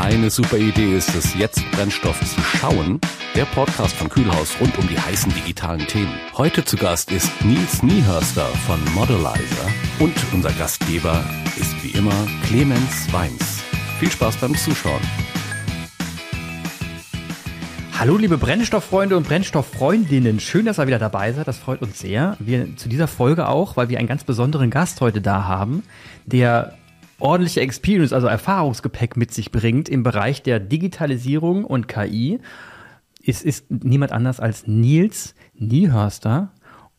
Eine super Idee ist es, jetzt Brennstoff zu schauen. Der Podcast von Kühlhaus rund um die heißen digitalen Themen. Heute zu Gast ist Nils Niehörster von Modelizer und unser Gastgeber ist wie immer Clemens Weins. Viel Spaß beim Zuschauen. Hallo liebe Brennstofffreunde und Brennstofffreundinnen, schön, dass ihr wieder dabei seid, das freut uns sehr. Wir zu dieser Folge auch, weil wir einen ganz besonderen Gast heute da haben, der ordentliche Experience, also Erfahrungsgepäck mit sich bringt im Bereich der Digitalisierung und KI. Es ist niemand anders als Nils Niehörster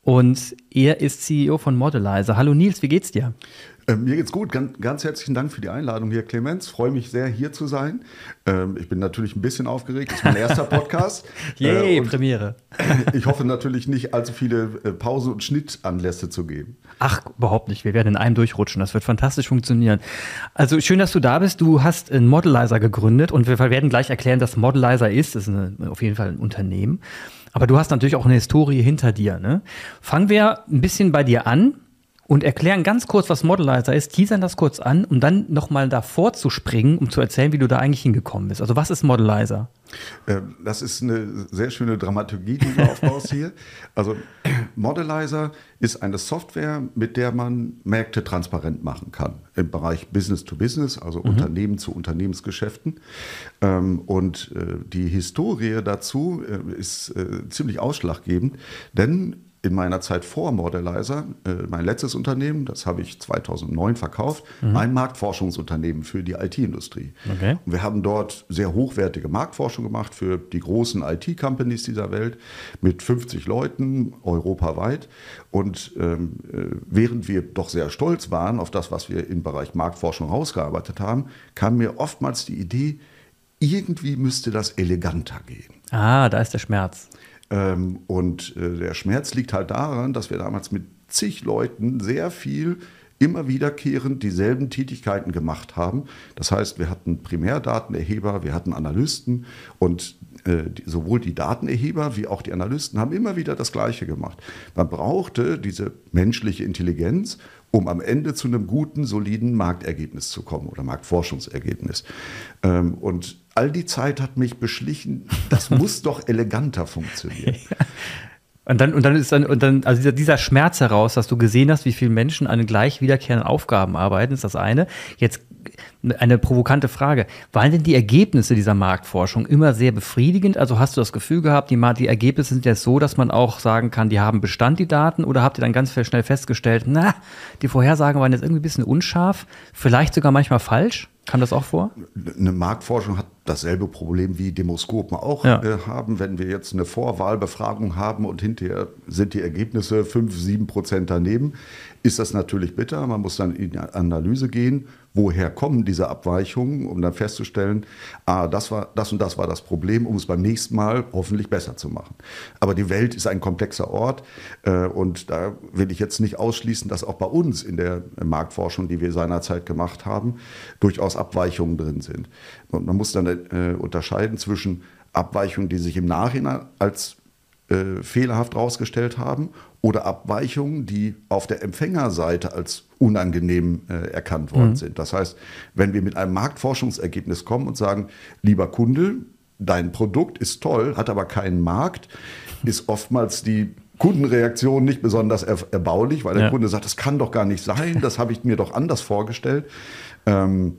und er ist CEO von Modelizer. Hallo Nils, wie geht's dir? Ähm, mir geht's gut. Ganz, ganz, herzlichen Dank für die Einladung hier, Clemens. Freue mich sehr, hier zu sein. Ähm, ich bin natürlich ein bisschen aufgeregt. Das ist mein erster Podcast. Yay, äh, Premiere. ich hoffe natürlich nicht allzu viele äh, Pause- und Schnittanlässe zu geben. Ach, überhaupt nicht. Wir werden in einem durchrutschen. Das wird fantastisch funktionieren. Also schön, dass du da bist. Du hast einen Modelizer gegründet und wir werden gleich erklären, was Modelizer ist. Das ist eine, auf jeden Fall ein Unternehmen. Aber du hast natürlich auch eine Historie hinter dir. Ne? Fangen wir ein bisschen bei dir an und erklären ganz kurz, was Modelizer ist, teasern das kurz an, um dann nochmal davor zu springen, um zu erzählen, wie du da eigentlich hingekommen bist. Also was ist Modelizer? Ähm, das ist eine sehr schöne Dramaturgie, die du aufbaust hier. Also Modelizer ist eine Software, mit der man Märkte transparent machen kann im Bereich Business to Business, also mhm. Unternehmen zu Unternehmensgeschäften. Ähm, und äh, die Historie dazu äh, ist äh, ziemlich ausschlaggebend, denn in meiner Zeit vor Modelizer, äh, mein letztes Unternehmen, das habe ich 2009 verkauft, mhm. ein Marktforschungsunternehmen für die IT-Industrie. Okay. Und wir haben dort sehr hochwertige Marktforschung gemacht für die großen IT-Companies dieser Welt mit 50 Leuten europaweit. Und ähm, äh, während wir doch sehr stolz waren auf das, was wir im Bereich Marktforschung rausgearbeitet haben, kam mir oftmals die Idee, irgendwie müsste das eleganter gehen. Ah, da ist der Schmerz. Ähm, und äh, der Schmerz liegt halt daran, dass wir damals mit zig Leuten sehr viel immer wiederkehrend dieselben Tätigkeiten gemacht haben. Das heißt, wir hatten Primärdatenerheber, wir hatten Analysten und äh, die, sowohl die Datenerheber wie auch die Analysten haben immer wieder das Gleiche gemacht. Man brauchte diese menschliche Intelligenz, um am Ende zu einem guten, soliden Marktergebnis zu kommen oder Marktforschungsergebnis. Ähm, und all die Zeit hat mich beschlichen, das muss doch eleganter funktionieren. Und dann, und dann ist dann, und dann, also dieser, dieser Schmerz heraus, dass du gesehen hast, wie viele Menschen an gleich wiederkehrenden Aufgaben arbeiten, ist das eine. Jetzt eine provokante Frage. Waren denn die Ergebnisse dieser Marktforschung immer sehr befriedigend? Also hast du das Gefühl gehabt, die, die Ergebnisse sind jetzt so, dass man auch sagen kann, die haben Bestand, die Daten? Oder habt ihr dann ganz schnell festgestellt, na, die Vorhersagen waren jetzt irgendwie ein bisschen unscharf, vielleicht sogar manchmal falsch? Kam das auch vor? Eine Marktforschung hat dasselbe Problem wie Demoskopen auch ja. äh, haben. Wenn wir jetzt eine Vorwahlbefragung haben und hinterher sind die Ergebnisse 5, 7 Prozent daneben, ist das natürlich bitter. Man muss dann in die Analyse gehen, woher kommen diese Abweichungen, um dann festzustellen, ah, das, war, das und das war das Problem, um es beim nächsten Mal hoffentlich besser zu machen. Aber die Welt ist ein komplexer Ort äh, und da will ich jetzt nicht ausschließen, dass auch bei uns in der Marktforschung, die wir seinerzeit gemacht haben, durchaus Abweichungen drin sind. Und man muss dann äh, unterscheiden zwischen Abweichungen, die sich im Nachhinein als äh, fehlerhaft herausgestellt haben oder Abweichungen, die auf der Empfängerseite als unangenehm äh, erkannt worden mhm. sind. Das heißt, wenn wir mit einem Marktforschungsergebnis kommen und sagen, lieber Kunde, dein Produkt ist toll, hat aber keinen Markt, ist oftmals die Kundenreaktion nicht besonders erbaulich, weil der ja. Kunde sagt, das kann doch gar nicht sein, das habe ich mir doch anders vorgestellt. Ähm,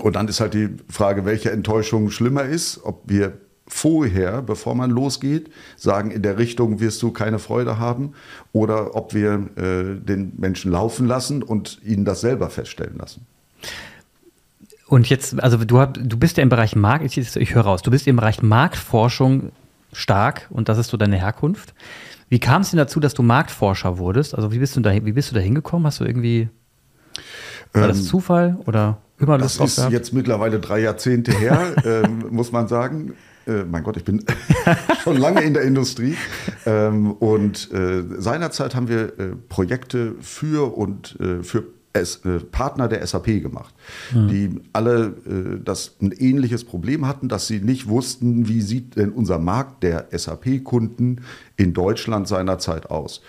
und dann ist halt die Frage, welche Enttäuschung schlimmer ist, ob wir vorher, bevor man losgeht, sagen, in der Richtung wirst du keine Freude haben oder ob wir äh, den Menschen laufen lassen und ihnen das selber feststellen lassen. Und jetzt, also du, du bist ja im Bereich Markt, ich, ich höre raus, du bist im Bereich Marktforschung stark und das ist so deine Herkunft. Wie kam es denn dazu, dass du Marktforscher wurdest? Also wie bist du da, wie bist du da hingekommen? Hast du irgendwie, war ähm, das Zufall oder immer Lust Das ist gehabt? jetzt mittlerweile drei Jahrzehnte her, ähm, muss man sagen. Äh, mein Gott, ich bin schon lange in der Industrie. Ähm, und äh, seinerzeit haben wir äh, Projekte für und äh, für es, äh, Partner der SAP gemacht, mhm. die alle äh, das ein ähnliches Problem hatten, dass sie nicht wussten, wie sieht denn unser Markt der SAP-Kunden in Deutschland seinerzeit aus.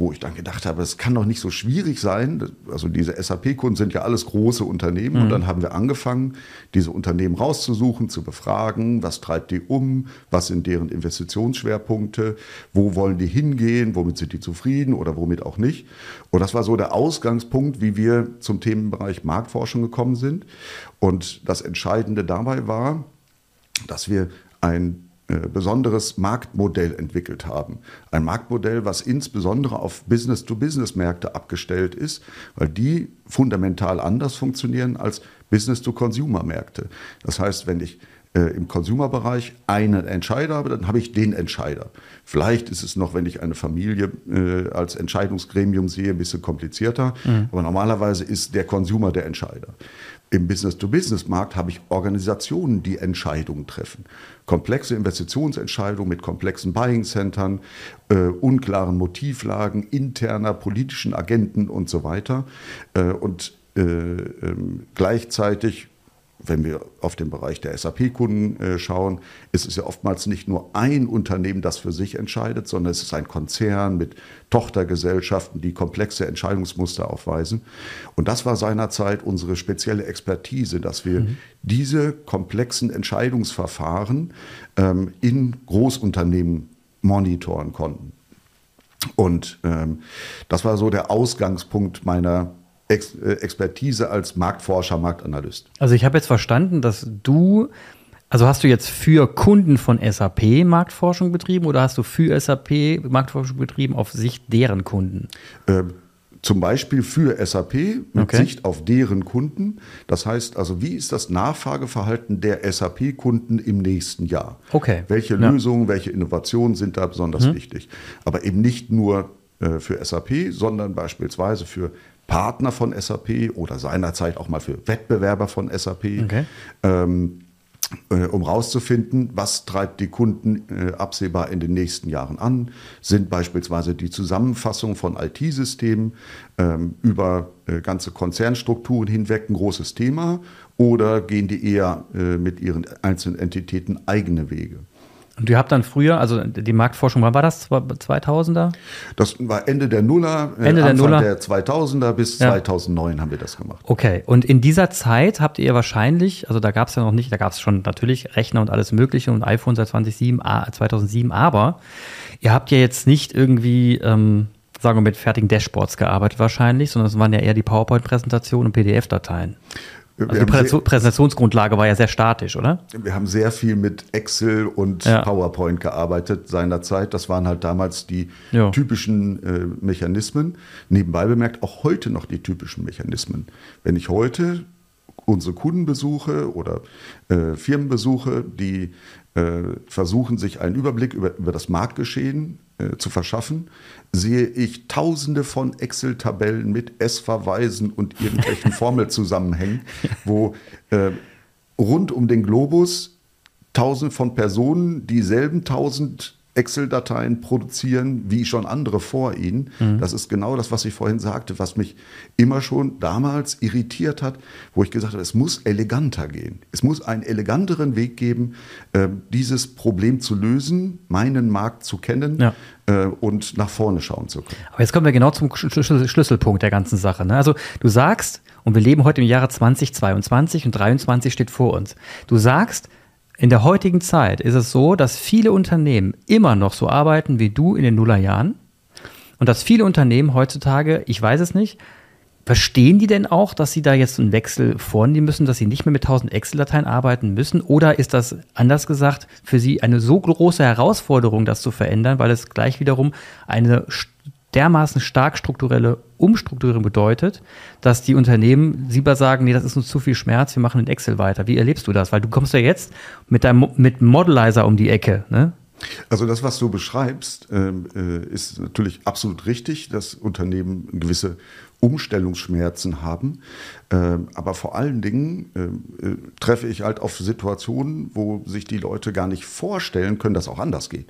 Wo ich dann gedacht habe, es kann doch nicht so schwierig sein. Also diese SAP-Kunden sind ja alles große Unternehmen mhm. und dann haben wir angefangen, diese Unternehmen rauszusuchen, zu befragen, was treibt die um, was sind deren Investitionsschwerpunkte, wo wollen die hingehen, womit sind die zufrieden oder womit auch nicht. Und das war so der Ausgangspunkt, wie wir zum Themenbereich Marktforschung gekommen sind. Und das Entscheidende dabei war, dass wir ein besonderes Marktmodell entwickelt haben. Ein Marktmodell, was insbesondere auf Business-to-Business-Märkte abgestellt ist, weil die fundamental anders funktionieren als Business-to-Consumer-Märkte. Das heißt, wenn ich äh, im Consumer-Bereich einen Entscheider habe, dann habe ich den Entscheider. Vielleicht ist es noch, wenn ich eine Familie äh, als Entscheidungsgremium sehe, ein bisschen komplizierter, mhm. aber normalerweise ist der Consumer der Entscheider. Im Business-to-Business-Markt habe ich Organisationen, die Entscheidungen treffen. Komplexe Investitionsentscheidungen mit komplexen Buying-Centern, äh, unklaren Motivlagen, interner politischen Agenten und so weiter. Äh, und äh, ähm, gleichzeitig wenn wir auf den Bereich der SAP-Kunden äh, schauen, ist es ja oftmals nicht nur ein Unternehmen, das für sich entscheidet, sondern es ist ein Konzern mit Tochtergesellschaften, die komplexe Entscheidungsmuster aufweisen. Und das war seinerzeit unsere spezielle Expertise, dass wir mhm. diese komplexen Entscheidungsverfahren ähm, in Großunternehmen monitoren konnten. Und ähm, das war so der Ausgangspunkt meiner Ex äh, Expertise als Marktforscher, Marktanalyst. Also ich habe jetzt verstanden, dass du, also hast du jetzt für Kunden von SAP Marktforschung betrieben oder hast du für SAP Marktforschung betrieben auf Sicht deren Kunden? Ähm, zum Beispiel für SAP mit okay. Sicht auf deren Kunden. Das heißt also, wie ist das Nachfrageverhalten der SAP-Kunden im nächsten Jahr? Okay. Welche ja. Lösungen, welche Innovationen sind da besonders hm. wichtig? Aber eben nicht nur äh, für SAP, sondern beispielsweise für Partner von SAP oder seinerzeit auch mal für Wettbewerber von SAP. Okay. Ähm, äh, um herauszufinden, was treibt die Kunden äh, absehbar in den nächsten Jahren an. Sind beispielsweise die Zusammenfassung von IT-Systemen ähm, über äh, ganze Konzernstrukturen hinweg ein großes Thema oder gehen die eher äh, mit ihren einzelnen Entitäten eigene Wege? Und ihr habt dann früher, also die Marktforschung, wann war das? 2000er? Das war Ende der Nuller, äh, Ende der, Nuller. der 2000er bis ja. 2009 haben wir das gemacht. Okay, und in dieser Zeit habt ihr wahrscheinlich, also da gab es ja noch nicht, da gab es schon natürlich Rechner und alles Mögliche und iPhone seit 2007, 2007 aber ihr habt ja jetzt nicht irgendwie... Ähm, sagen wir, mit fertigen Dashboards gearbeitet wahrscheinlich, sondern es waren ja eher die PowerPoint-Präsentationen und PDF-Dateien. Also die Präsentation, Präsentationsgrundlage war ja sehr statisch, oder? Wir haben sehr viel mit Excel und ja. PowerPoint gearbeitet seinerzeit. Das waren halt damals die jo. typischen äh, Mechanismen. Nebenbei bemerkt auch heute noch die typischen Mechanismen. Wenn ich heute unsere Kunden besuche oder äh, Firmen besuche, die versuchen, sich einen Überblick über, über das Marktgeschehen äh, zu verschaffen, sehe ich tausende von Excel-Tabellen mit S-Verweisen und irgendwelchen Formelzusammenhängen, wo äh, rund um den Globus tausende von Personen dieselben tausend Excel-Dateien produzieren wie schon andere vor ihnen. Mhm. Das ist genau das, was ich vorhin sagte, was mich immer schon damals irritiert hat, wo ich gesagt habe, es muss eleganter gehen. Es muss einen eleganteren Weg geben, äh, dieses Problem zu lösen, meinen Markt zu kennen ja. äh, und nach vorne schauen zu können. Aber jetzt kommen wir genau zum Schlüsselpunkt der ganzen Sache. Ne? Also du sagst, und wir leben heute im Jahre 2022 und 2023 steht vor uns. Du sagst, in der heutigen Zeit ist es so, dass viele Unternehmen immer noch so arbeiten wie du in den Nullerjahren und dass viele Unternehmen heutzutage, ich weiß es nicht, verstehen die denn auch, dass sie da jetzt einen Wechsel vornehmen müssen, dass sie nicht mehr mit 1000 Excel-Dateien arbeiten müssen? Oder ist das anders gesagt für sie eine so große Herausforderung, das zu verändern, weil es gleich wiederum eine dermaßen stark strukturelle Umstrukturierung bedeutet, dass die Unternehmen lieber sagen, nee, das ist uns zu viel Schmerz, wir machen in Excel weiter. Wie erlebst du das? Weil du kommst ja jetzt mit deinem mit Modelizer um die Ecke, ne? Also das, was du beschreibst, ähm, äh, ist natürlich absolut richtig, dass Unternehmen gewisse Umstellungsschmerzen haben. Ähm, aber vor allen Dingen ähm, äh, treffe ich halt auf Situationen, wo sich die Leute gar nicht vorstellen können, dass auch anders geht.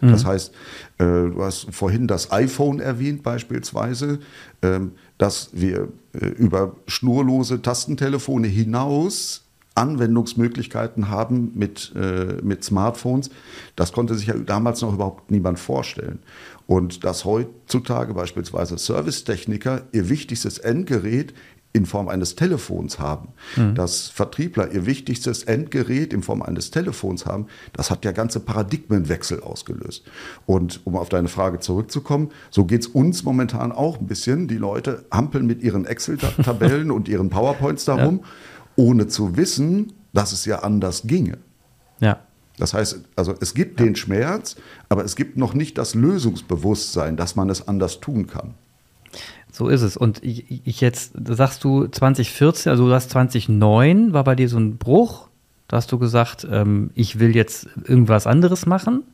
Mhm. Das heißt, äh, du hast vorhin das iPhone erwähnt beispielsweise, ähm, dass wir äh, über schnurlose Tastentelefone hinaus Anwendungsmöglichkeiten haben mit, äh, mit Smartphones. Das konnte sich ja damals noch überhaupt niemand vorstellen. Und dass heutzutage beispielsweise Servicetechniker ihr wichtigstes Endgerät in Form eines Telefons haben, mhm. dass Vertriebler ihr wichtigstes Endgerät in Form eines Telefons haben, das hat ja ganze Paradigmenwechsel ausgelöst. Und um auf deine Frage zurückzukommen, so geht es uns momentan auch ein bisschen. Die Leute hampeln mit ihren Excel-Tabellen und ihren PowerPoints darum, ja. ohne zu wissen, dass es ja anders ginge. Ja. Das heißt, also es gibt ja. den Schmerz, aber es gibt noch nicht das Lösungsbewusstsein, dass man es anders tun kann. So ist es. Und ich, ich jetzt, sagst du 2014, also du hast 2009, war bei dir so ein Bruch. Da hast du gesagt, ähm, ich will jetzt irgendwas anderes machen.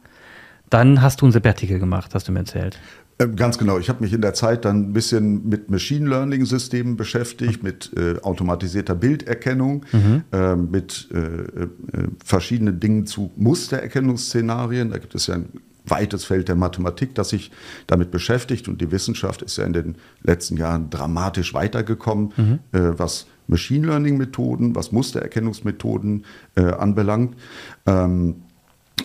Dann hast du ein Sabbatical gemacht, hast du mir erzählt. Ähm, ganz genau. Ich habe mich in der Zeit dann ein bisschen mit Machine Learning Systemen beschäftigt, mit äh, automatisierter Bilderkennung, mhm. äh, mit äh, äh, verschiedenen Dingen zu Mustererkennungsszenarien. Da gibt es ja ein weites Feld der Mathematik, das sich damit beschäftigt. Und die Wissenschaft ist ja in den letzten Jahren dramatisch weitergekommen, mhm. äh, was Machine Learning-Methoden, was Mustererkennungsmethoden äh, anbelangt. Ähm,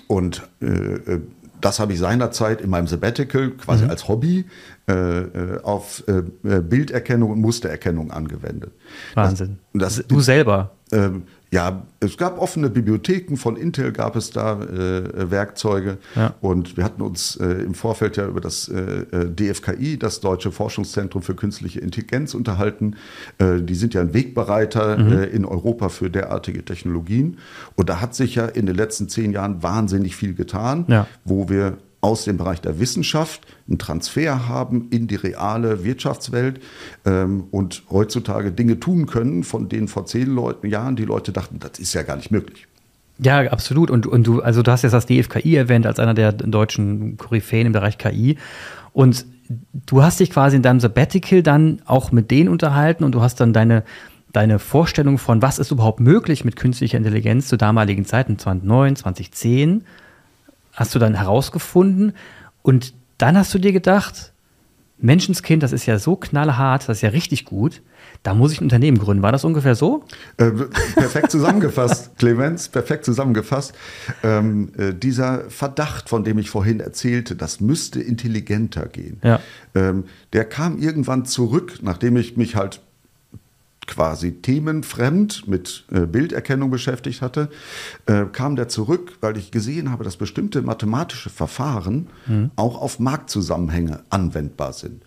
und äh, äh das habe ich seinerzeit in meinem Sabbatical quasi mhm. als Hobby äh, äh, auf Bilderkennung und Mustererkennung angewendet. Wahnsinn. Das, das, du selber? Ähm, ja, es gab offene Bibliotheken, von Intel gab es da äh, Werkzeuge ja. und wir hatten uns äh, im Vorfeld ja über das äh, äh DFKI, das Deutsche Forschungszentrum für künstliche Intelligenz, unterhalten. Äh, die sind ja ein Wegbereiter mhm. Äh, in Europa für derartige Technologien und da hat sich ja in den letzten zehn Jahren wahnsinnig viel getan, ja. wo wir aus dem Bereich der Wissenschaft einen Transfer haben in die reale Wirtschaftswelt ähm, und heutzutage Dinge tun können, von denen vor zehn Leuten, Jahren die Leute dachten, das ist ja gar nicht möglich. Ja, absolut. Und, und du, also du hast jetzt das DFKI erwähnt als einer der deutschen Koryphäen im Bereich KI. Und du hast dich quasi in deinem Sabbatical dann auch mit denen unterhalten und du hast dann deine, deine Vorstellung von, was ist überhaupt möglich mit künstlicher Intelligenz zu damaligen Zeiten, 2009, 2010, hast du dann herausgefunden und dann hast du dir gedacht, Menschenskind, das ist ja so knallhart, das ist ja richtig gut. Da muss ich ein Unternehmen gründen. War das ungefähr so? Äh, perfekt zusammengefasst, Clemens, perfekt zusammengefasst. Ähm, äh, dieser Verdacht, von dem ich vorhin erzählte, das müsste intelligenter gehen, ja. ähm, der kam irgendwann zurück, nachdem ich mich halt quasi themenfremd mit äh, Bilderkennung beschäftigt hatte, äh, kam der zurück, weil ich gesehen habe, dass bestimmte mathematische Verfahren mhm. auch auf Marktzusammenhänge anwendbar sind.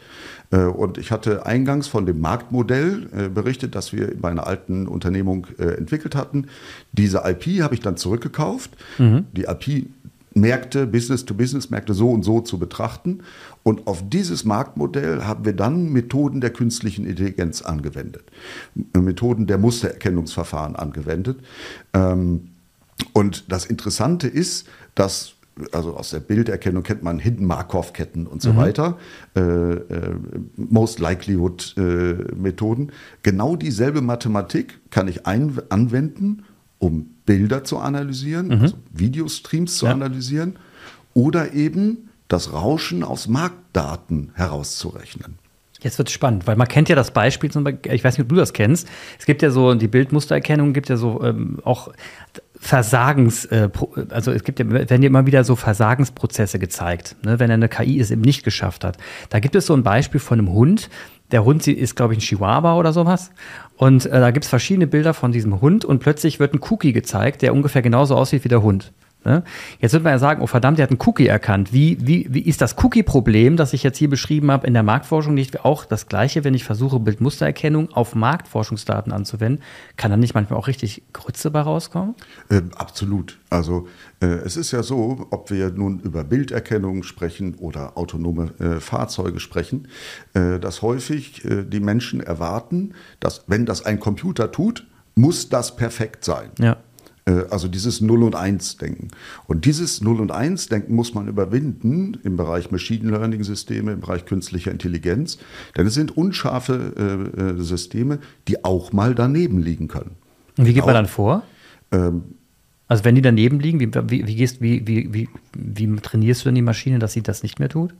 Äh, und ich hatte eingangs von dem Marktmodell äh, berichtet, das wir in meiner alten Unternehmung äh, entwickelt hatten. Diese IP habe ich dann zurückgekauft. Mhm. Die IP Märkte, Business-to-Business-Märkte so und so zu betrachten. Und auf dieses Marktmodell haben wir dann Methoden der künstlichen Intelligenz angewendet, Methoden der Mustererkennungsverfahren angewendet. Ähm, und das Interessante ist, dass also aus der Bilderkennung kennt man Hidden Markov-Ketten und so mhm. weiter, äh, äh, Most Likelihood-Methoden. Äh, genau dieselbe Mathematik kann ich anwenden, um Bilder zu analysieren, mhm. also Videostreams zu ja. analysieren oder eben das Rauschen aus Marktdaten herauszurechnen. Jetzt wird es spannend, weil man kennt ja das Beispiel, ich weiß nicht, ob du das kennst. Es gibt ja so, die Bildmustererkennung gibt ja so ähm, auch Versagens, äh, also es gibt ja, werden ja immer wieder so Versagensprozesse gezeigt, ne, wenn eine KI es eben nicht geschafft hat. Da gibt es so ein Beispiel von einem Hund. Der Hund ist, glaube ich, ein Chihuahua oder sowas. Und äh, da gibt es verschiedene Bilder von diesem Hund und plötzlich wird ein Cookie gezeigt, der ungefähr genauso aussieht wie der Hund. Ne? Jetzt wird man ja sagen, oh verdammt, der hat einen Cookie erkannt. Wie, wie, wie ist das Cookie-Problem, das ich jetzt hier beschrieben habe, in der Marktforschung nicht auch das gleiche, wenn ich versuche, Bildmustererkennung auf Marktforschungsdaten anzuwenden? Kann da nicht manchmal auch richtig Grütze bei rauskommen? Äh, absolut. Also äh, es ist ja so, ob wir nun über Bilderkennung sprechen oder autonome äh, Fahrzeuge sprechen, äh, dass häufig äh, die Menschen erwarten, dass wenn das ein Computer tut, muss das perfekt sein. Ja. Äh, also dieses Null- und Eins-Denken. Und dieses Null- und Eins-Denken muss man überwinden im Bereich Machine Learning-Systeme, im Bereich künstlicher Intelligenz. Denn es sind unscharfe äh, äh Systeme, die auch mal daneben liegen können. Und wie geht man dann vor? Ähm, also wenn die daneben liegen, wie, wie, wie, gehst, wie, wie, wie, wie trainierst du denn die Maschine, dass sie das nicht mehr tut?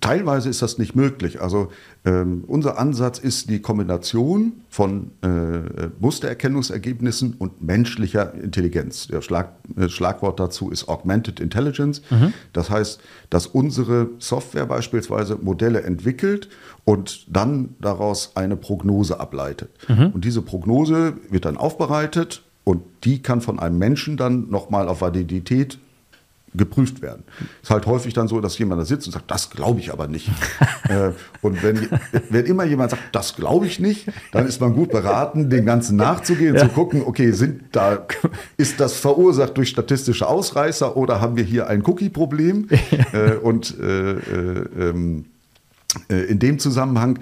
Teilweise ist das nicht möglich. Also ähm, unser Ansatz ist die Kombination von äh, Mustererkennungsergebnissen und menschlicher Intelligenz. Der Schlag, äh, Schlagwort dazu ist Augmented Intelligence. Mhm. Das heißt, dass unsere Software beispielsweise Modelle entwickelt und dann daraus eine Prognose ableitet. Mhm. Und diese Prognose wird dann aufbereitet und die kann von einem Menschen dann nochmal auf Validität geprüft werden. Es ist halt häufig dann so, dass jemand da sitzt und sagt, das glaube ich aber nicht. äh, und wenn, wenn immer jemand sagt, das glaube ich nicht, dann ist man gut beraten, dem Ganzen nachzugehen, ja. zu gucken, okay, sind da, ist das verursacht durch statistische Ausreißer oder haben wir hier ein Cookie-Problem? äh, und äh, äh ähm, äh, in dem Zusammenhang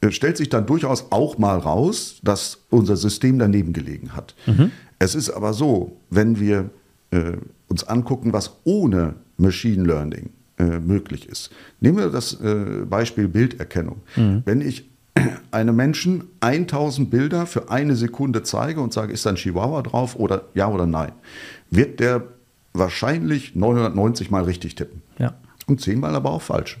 äh, stellt sich dann durchaus auch mal raus, dass unser System daneben gelegen hat. Mhm. Es ist aber so, wenn wir äh, uns angucken, was ohne Machine Learning äh, möglich ist. Nehmen wir das äh, Beispiel Bilderkennung. Mhm. Wenn ich einem Menschen 1000 Bilder für eine Sekunde zeige und sage, ist da ein Chihuahua drauf oder ja oder nein, wird der wahrscheinlich 990 Mal richtig tippen. Ja. Und 10 Mal aber auch falsch.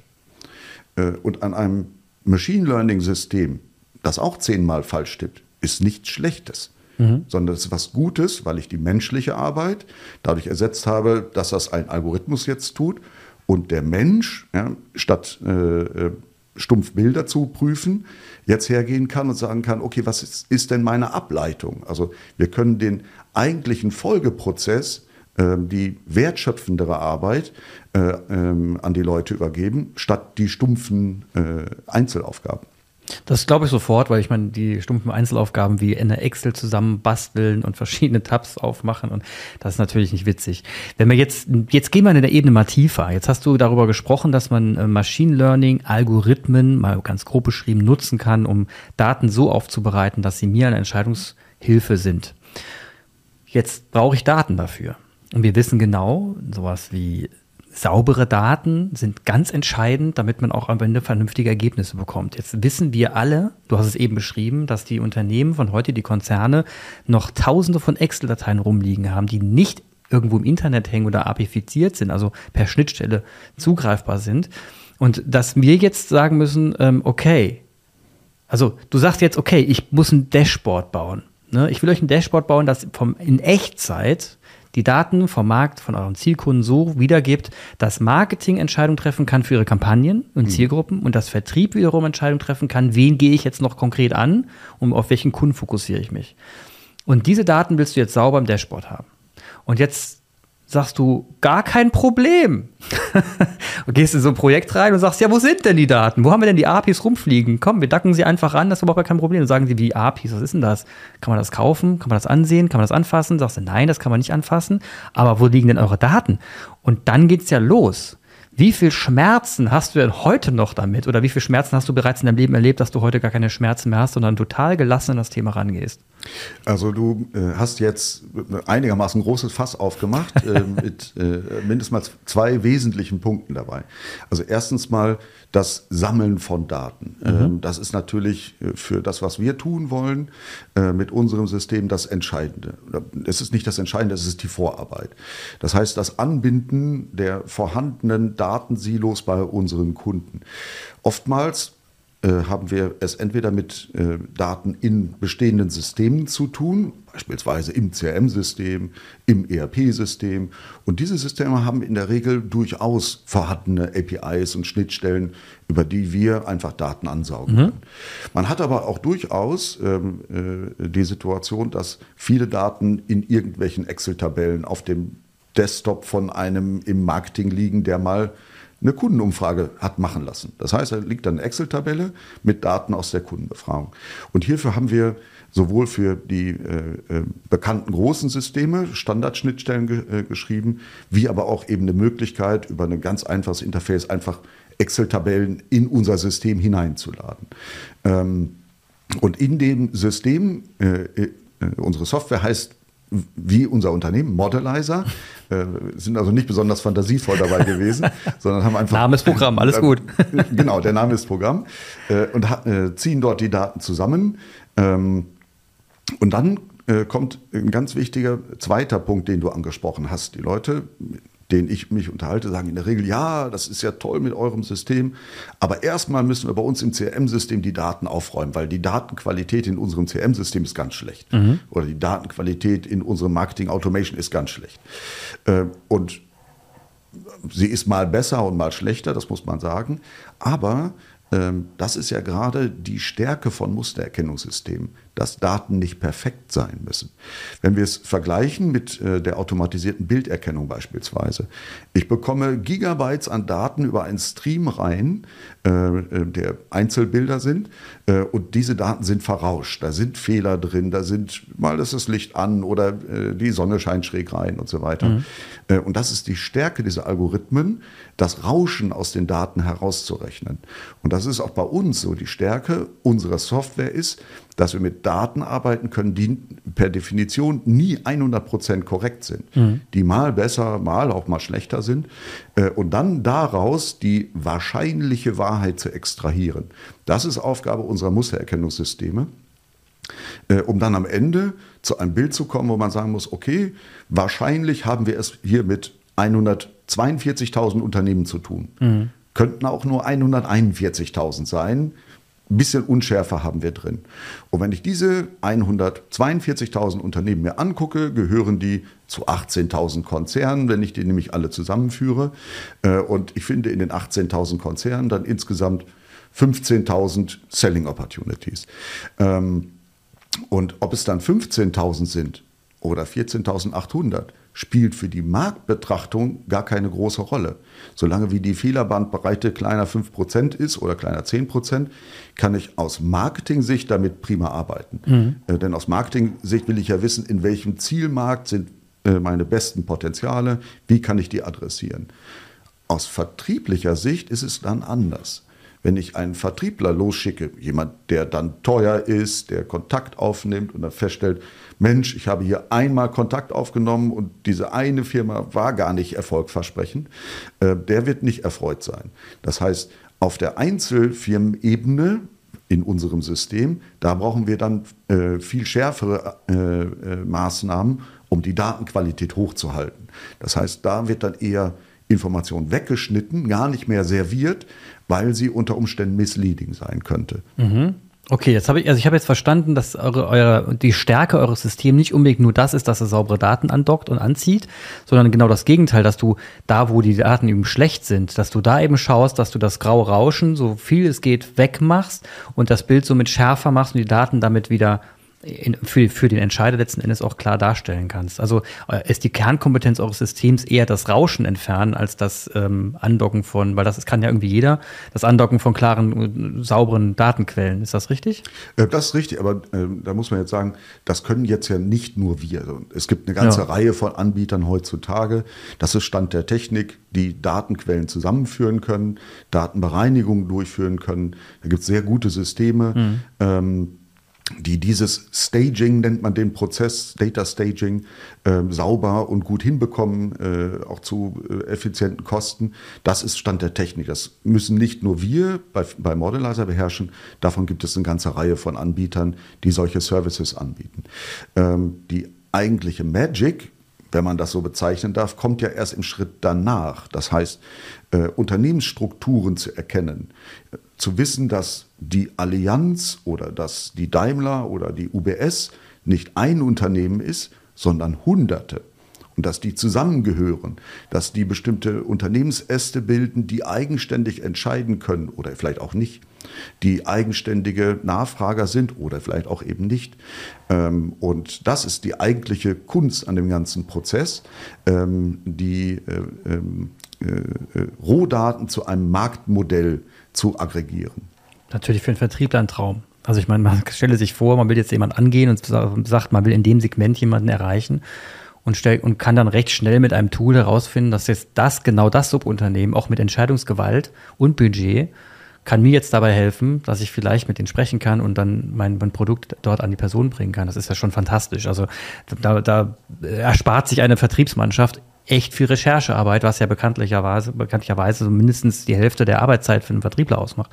Äh, und an einem Machine Learning System, das auch 10 Mal falsch tippt, ist nichts Schlechtes mhm. sondern es ist was Gutes, weil ich die menschliche Arbeit dadurch ersetzt habe, dass das ein Algorithmus jetzt tut und der Mensch, ja, statt äh, äh, stumpf Bilder zu prüfen, jetzt hergehen kann und sagen kann, okay, was ist, ist denn meine Ableitung? Also wir können den eigentlichen Folgeprozess äh, die wertschöpfendere Arbeit äh, ähm, an die Leute übergeben, statt die stumpfen äh, Einzelaufgaben. Das glaube ich sofort, weil ich meine, die stumpfen Einzelaufgaben wie in der Excel zusammenbasteln und verschiedene Tabs aufmachen und das ist natürlich nicht witzig. Wenn wir jetzt, jetzt gehen wir in der Ebene mal tiefer. Jetzt hast du darüber gesprochen, dass man äh, Machine Learning Algorithmen, mal ganz grob beschrieben, nutzen kann, um Daten so aufzubereiten, dass sie mir eine Entscheidungshilfe sind. Jetzt brauche ich Daten dafür. Und wir wissen genau, sowas wie saubere Daten sind ganz entscheidend, damit man auch am Ende vernünftige Ergebnisse bekommt. Jetzt wissen wir alle, du hast es eben beschrieben, dass die Unternehmen von heute, die Konzerne, noch tausende von Excel-Dateien rumliegen haben, die nicht irgendwo im Internet hängen oder apifiziert sind, also per Schnittstelle zugreifbar sind. Und dass wir jetzt sagen müssen, ähm, okay, also du sagst jetzt, okay, ich muss ein Dashboard bauen. Ne? Ich will euch ein Dashboard bauen, das vom, in Echtzeit die Daten vom Markt, von euren Zielkunden so wiedergibt, dass Marketing Entscheidungen treffen kann für ihre Kampagnen und mhm. Zielgruppen und das Vertrieb wiederum Entscheidungen treffen kann, wen gehe ich jetzt noch konkret an und auf welchen Kunden fokussiere ich mich. Und diese Daten willst du jetzt sauber im Dashboard haben. Und jetzt sagst du, gar kein Problem. und gehst in so ein Projekt rein und sagst, ja, wo sind denn die Daten? Wo haben wir denn die APIs rumfliegen? Komm, wir dacken sie einfach an, das ist überhaupt kein Problem. Und sagen sie, wie APIs, was ist denn das? Kann man das kaufen? Kann man das ansehen? Kann man das anfassen? Sagst du, nein, das kann man nicht anfassen. Aber wo liegen denn eure Daten? Und dann geht's ja los. Wie viel Schmerzen hast du denn heute noch damit? Oder wie viel Schmerzen hast du bereits in deinem Leben erlebt, dass du heute gar keine Schmerzen mehr hast, sondern total gelassen an das Thema rangehst? Also du äh, hast jetzt einigermaßen großes Fass aufgemacht äh, mit äh, mindestens zwei wesentlichen Punkten dabei. Also erstens mal das Sammeln von Daten. Mhm. Ähm, das ist natürlich äh, für das, was wir tun wollen, äh, mit unserem System das Entscheidende. Es ist nicht das Entscheidende, es ist die Vorarbeit. Das heißt, das Anbinden der vorhandenen Datensilos bei unseren Kunden. Oftmals haben wir es entweder mit äh, Daten in bestehenden Systemen zu tun, beispielsweise im CRM-System, im ERP-System. Und diese Systeme haben in der Regel durchaus vorhandene APIs und Schnittstellen, über die wir einfach Daten ansaugen mhm. können. Man hat aber auch durchaus ähm, äh, die Situation, dass viele Daten in irgendwelchen Excel-Tabellen auf dem Desktop von einem im Marketing liegen, der mal eine Kundenumfrage hat machen lassen. Das heißt, da liegt dann eine Excel-Tabelle mit Daten aus der Kundenbefragung. Und hierfür haben wir sowohl für die äh, äh, bekannten großen Systeme Standardschnittstellen ge äh, geschrieben, wie aber auch eben eine Möglichkeit, über ein ganz einfaches Interface einfach Excel-Tabellen in unser System hineinzuladen. Ähm, und in dem System, äh, äh, unsere Software heißt wie unser Unternehmen, Modelizer, äh, sind also nicht besonders fantasievoll dabei gewesen, sondern haben einfach. Name ist Programm, alles gut. Äh, genau, der Name ist Programm. Äh, und äh, ziehen dort die Daten zusammen. Ähm, und dann äh, kommt ein ganz wichtiger zweiter Punkt, den du angesprochen hast. Die Leute denen ich mich unterhalte, sagen in der Regel, ja, das ist ja toll mit eurem System, aber erstmal müssen wir bei uns im CRM-System die Daten aufräumen, weil die Datenqualität in unserem CRM-System ist ganz schlecht. Mhm. Oder die Datenqualität in unserem Marketing Automation ist ganz schlecht. Äh, und sie ist mal besser und mal schlechter, das muss man sagen. Aber das ist ja gerade die Stärke von Mustererkennungssystemen, dass Daten nicht perfekt sein müssen. Wenn wir es vergleichen mit äh, der automatisierten Bilderkennung beispielsweise, ich bekomme Gigabytes an Daten über einen Stream rein, äh, äh, der Einzelbilder sind, und diese Daten sind verrauscht. Da sind Fehler drin, da sind mal ist das Licht an oder die Sonne scheint schräg rein und so weiter. Mhm. Und das ist die Stärke dieser Algorithmen, das Rauschen aus den Daten herauszurechnen. Und das ist auch bei uns so. Die Stärke unserer Software ist, dass wir mit Daten arbeiten können, die per Definition nie 100% korrekt sind, mhm. die mal besser, mal auch mal schlechter sind äh, und dann daraus die wahrscheinliche Wahrheit zu extrahieren. Das ist Aufgabe unserer Mustererkennungssysteme, äh, um dann am Ende zu einem Bild zu kommen, wo man sagen muss, okay, wahrscheinlich haben wir es hier mit 142.000 Unternehmen zu tun. Mhm. Könnten auch nur 141.000 sein, ein bisschen Unschärfe haben wir drin. Und wenn ich diese 142.000 Unternehmen mir angucke, gehören die zu 18.000 Konzernen, wenn ich die nämlich alle zusammenführe. Äh, und ich finde in den 18.000 Konzernen dann insgesamt 15.000 Selling Opportunities. Ähm, und ob es dann 15.000 sind oder 14.800, spielt für die Marktbetrachtung gar keine große Rolle. Solange wie die Fehlerbandbreite kleiner 5% ist oder kleiner 10%, kann ich aus Marketing-Sicht damit prima arbeiten. Mhm. Äh, denn aus Marketing-Sicht will ich ja wissen, in welchem Zielmarkt sind äh, meine besten Potenziale, wie kann ich die adressieren. Aus vertrieblicher Sicht ist es dann anders. Wenn ich einen Vertriebler losschicke, jemand, der dann teuer ist, der Kontakt aufnimmt und dann feststellt, Mensch, ich habe hier einmal Kontakt aufgenommen und diese eine Firma war gar nicht erfolgversprechend, äh, der wird nicht erfreut sein. Das heißt, auf der Einzelfirmenebene in unserem System, da brauchen wir dann äh, viel schärfere äh, Maßnahmen, um die Datenqualität hochzuhalten. Das heißt, da wird dann eher Information weggeschnitten, gar nicht mehr serviert, weil sie unter Umständen misleading sein könnte. Mhm. Okay, jetzt habe ich, also ich habe jetzt verstanden, dass eure, eure, die Stärke eures Systems nicht unbedingt nur das ist, dass er saubere Daten andockt und anzieht, sondern genau das Gegenteil, dass du da, wo die Daten eben schlecht sind, dass du da eben schaust, dass du das graue Rauschen, so viel es geht, wegmachst und das Bild somit schärfer machst und die Daten damit wieder für, für den Entscheider letzten Endes auch klar darstellen kannst. Also äh, ist die Kernkompetenz eures Systems eher das Rauschen entfernen als das ähm, Andocken von, weil das kann ja irgendwie jeder, das Andocken von klaren, sauberen Datenquellen. Ist das richtig? Äh, das ist richtig, aber äh, da muss man jetzt sagen, das können jetzt ja nicht nur wir. Also, es gibt eine ganze ja. Reihe von Anbietern heutzutage. Das ist Stand der Technik, die Datenquellen zusammenführen können, Datenbereinigung durchführen können. Da gibt es sehr gute Systeme. Mhm. Ähm, die dieses Staging, nennt man den Prozess, Data Staging, äh, sauber und gut hinbekommen, äh, auch zu äh, effizienten Kosten. Das ist Stand der Technik. Das müssen nicht nur wir bei, bei Modelizer beherrschen. Davon gibt es eine ganze Reihe von Anbietern, die solche Services anbieten. Ähm, die eigentliche Magic, wenn man das so bezeichnen darf, kommt ja erst im Schritt danach. Das heißt, äh, Unternehmensstrukturen zu erkennen, zu wissen, dass die Allianz oder dass die Daimler oder die UBS nicht ein Unternehmen ist, sondern Hunderte. Und dass die zusammengehören, dass die bestimmte Unternehmensäste bilden, die eigenständig entscheiden können oder vielleicht auch nicht, die eigenständige Nachfrager sind oder vielleicht auch eben nicht. Ähm, und das ist die eigentliche Kunst an dem ganzen Prozess, ähm, die äh, ähm, äh, Rohdaten zu einem Marktmodell zu aggregieren. Natürlich für einen Vertriebler ein Traum. Also ich meine, man stelle sich vor, man will jetzt jemanden angehen und sagt, man will in dem Segment jemanden erreichen und, stell, und kann dann recht schnell mit einem Tool herausfinden, dass jetzt das, genau das Subunternehmen, auch mit Entscheidungsgewalt und Budget, kann mir jetzt dabei helfen, dass ich vielleicht mit denen sprechen kann und dann mein, mein Produkt dort an die Person bringen kann. Das ist ja schon fantastisch. Also da, da erspart sich eine Vertriebsmannschaft echt viel Recherchearbeit, was ja bekanntlicherweise, bekanntlicherweise so mindestens die Hälfte der Arbeitszeit für einen Vertriebler ausmacht.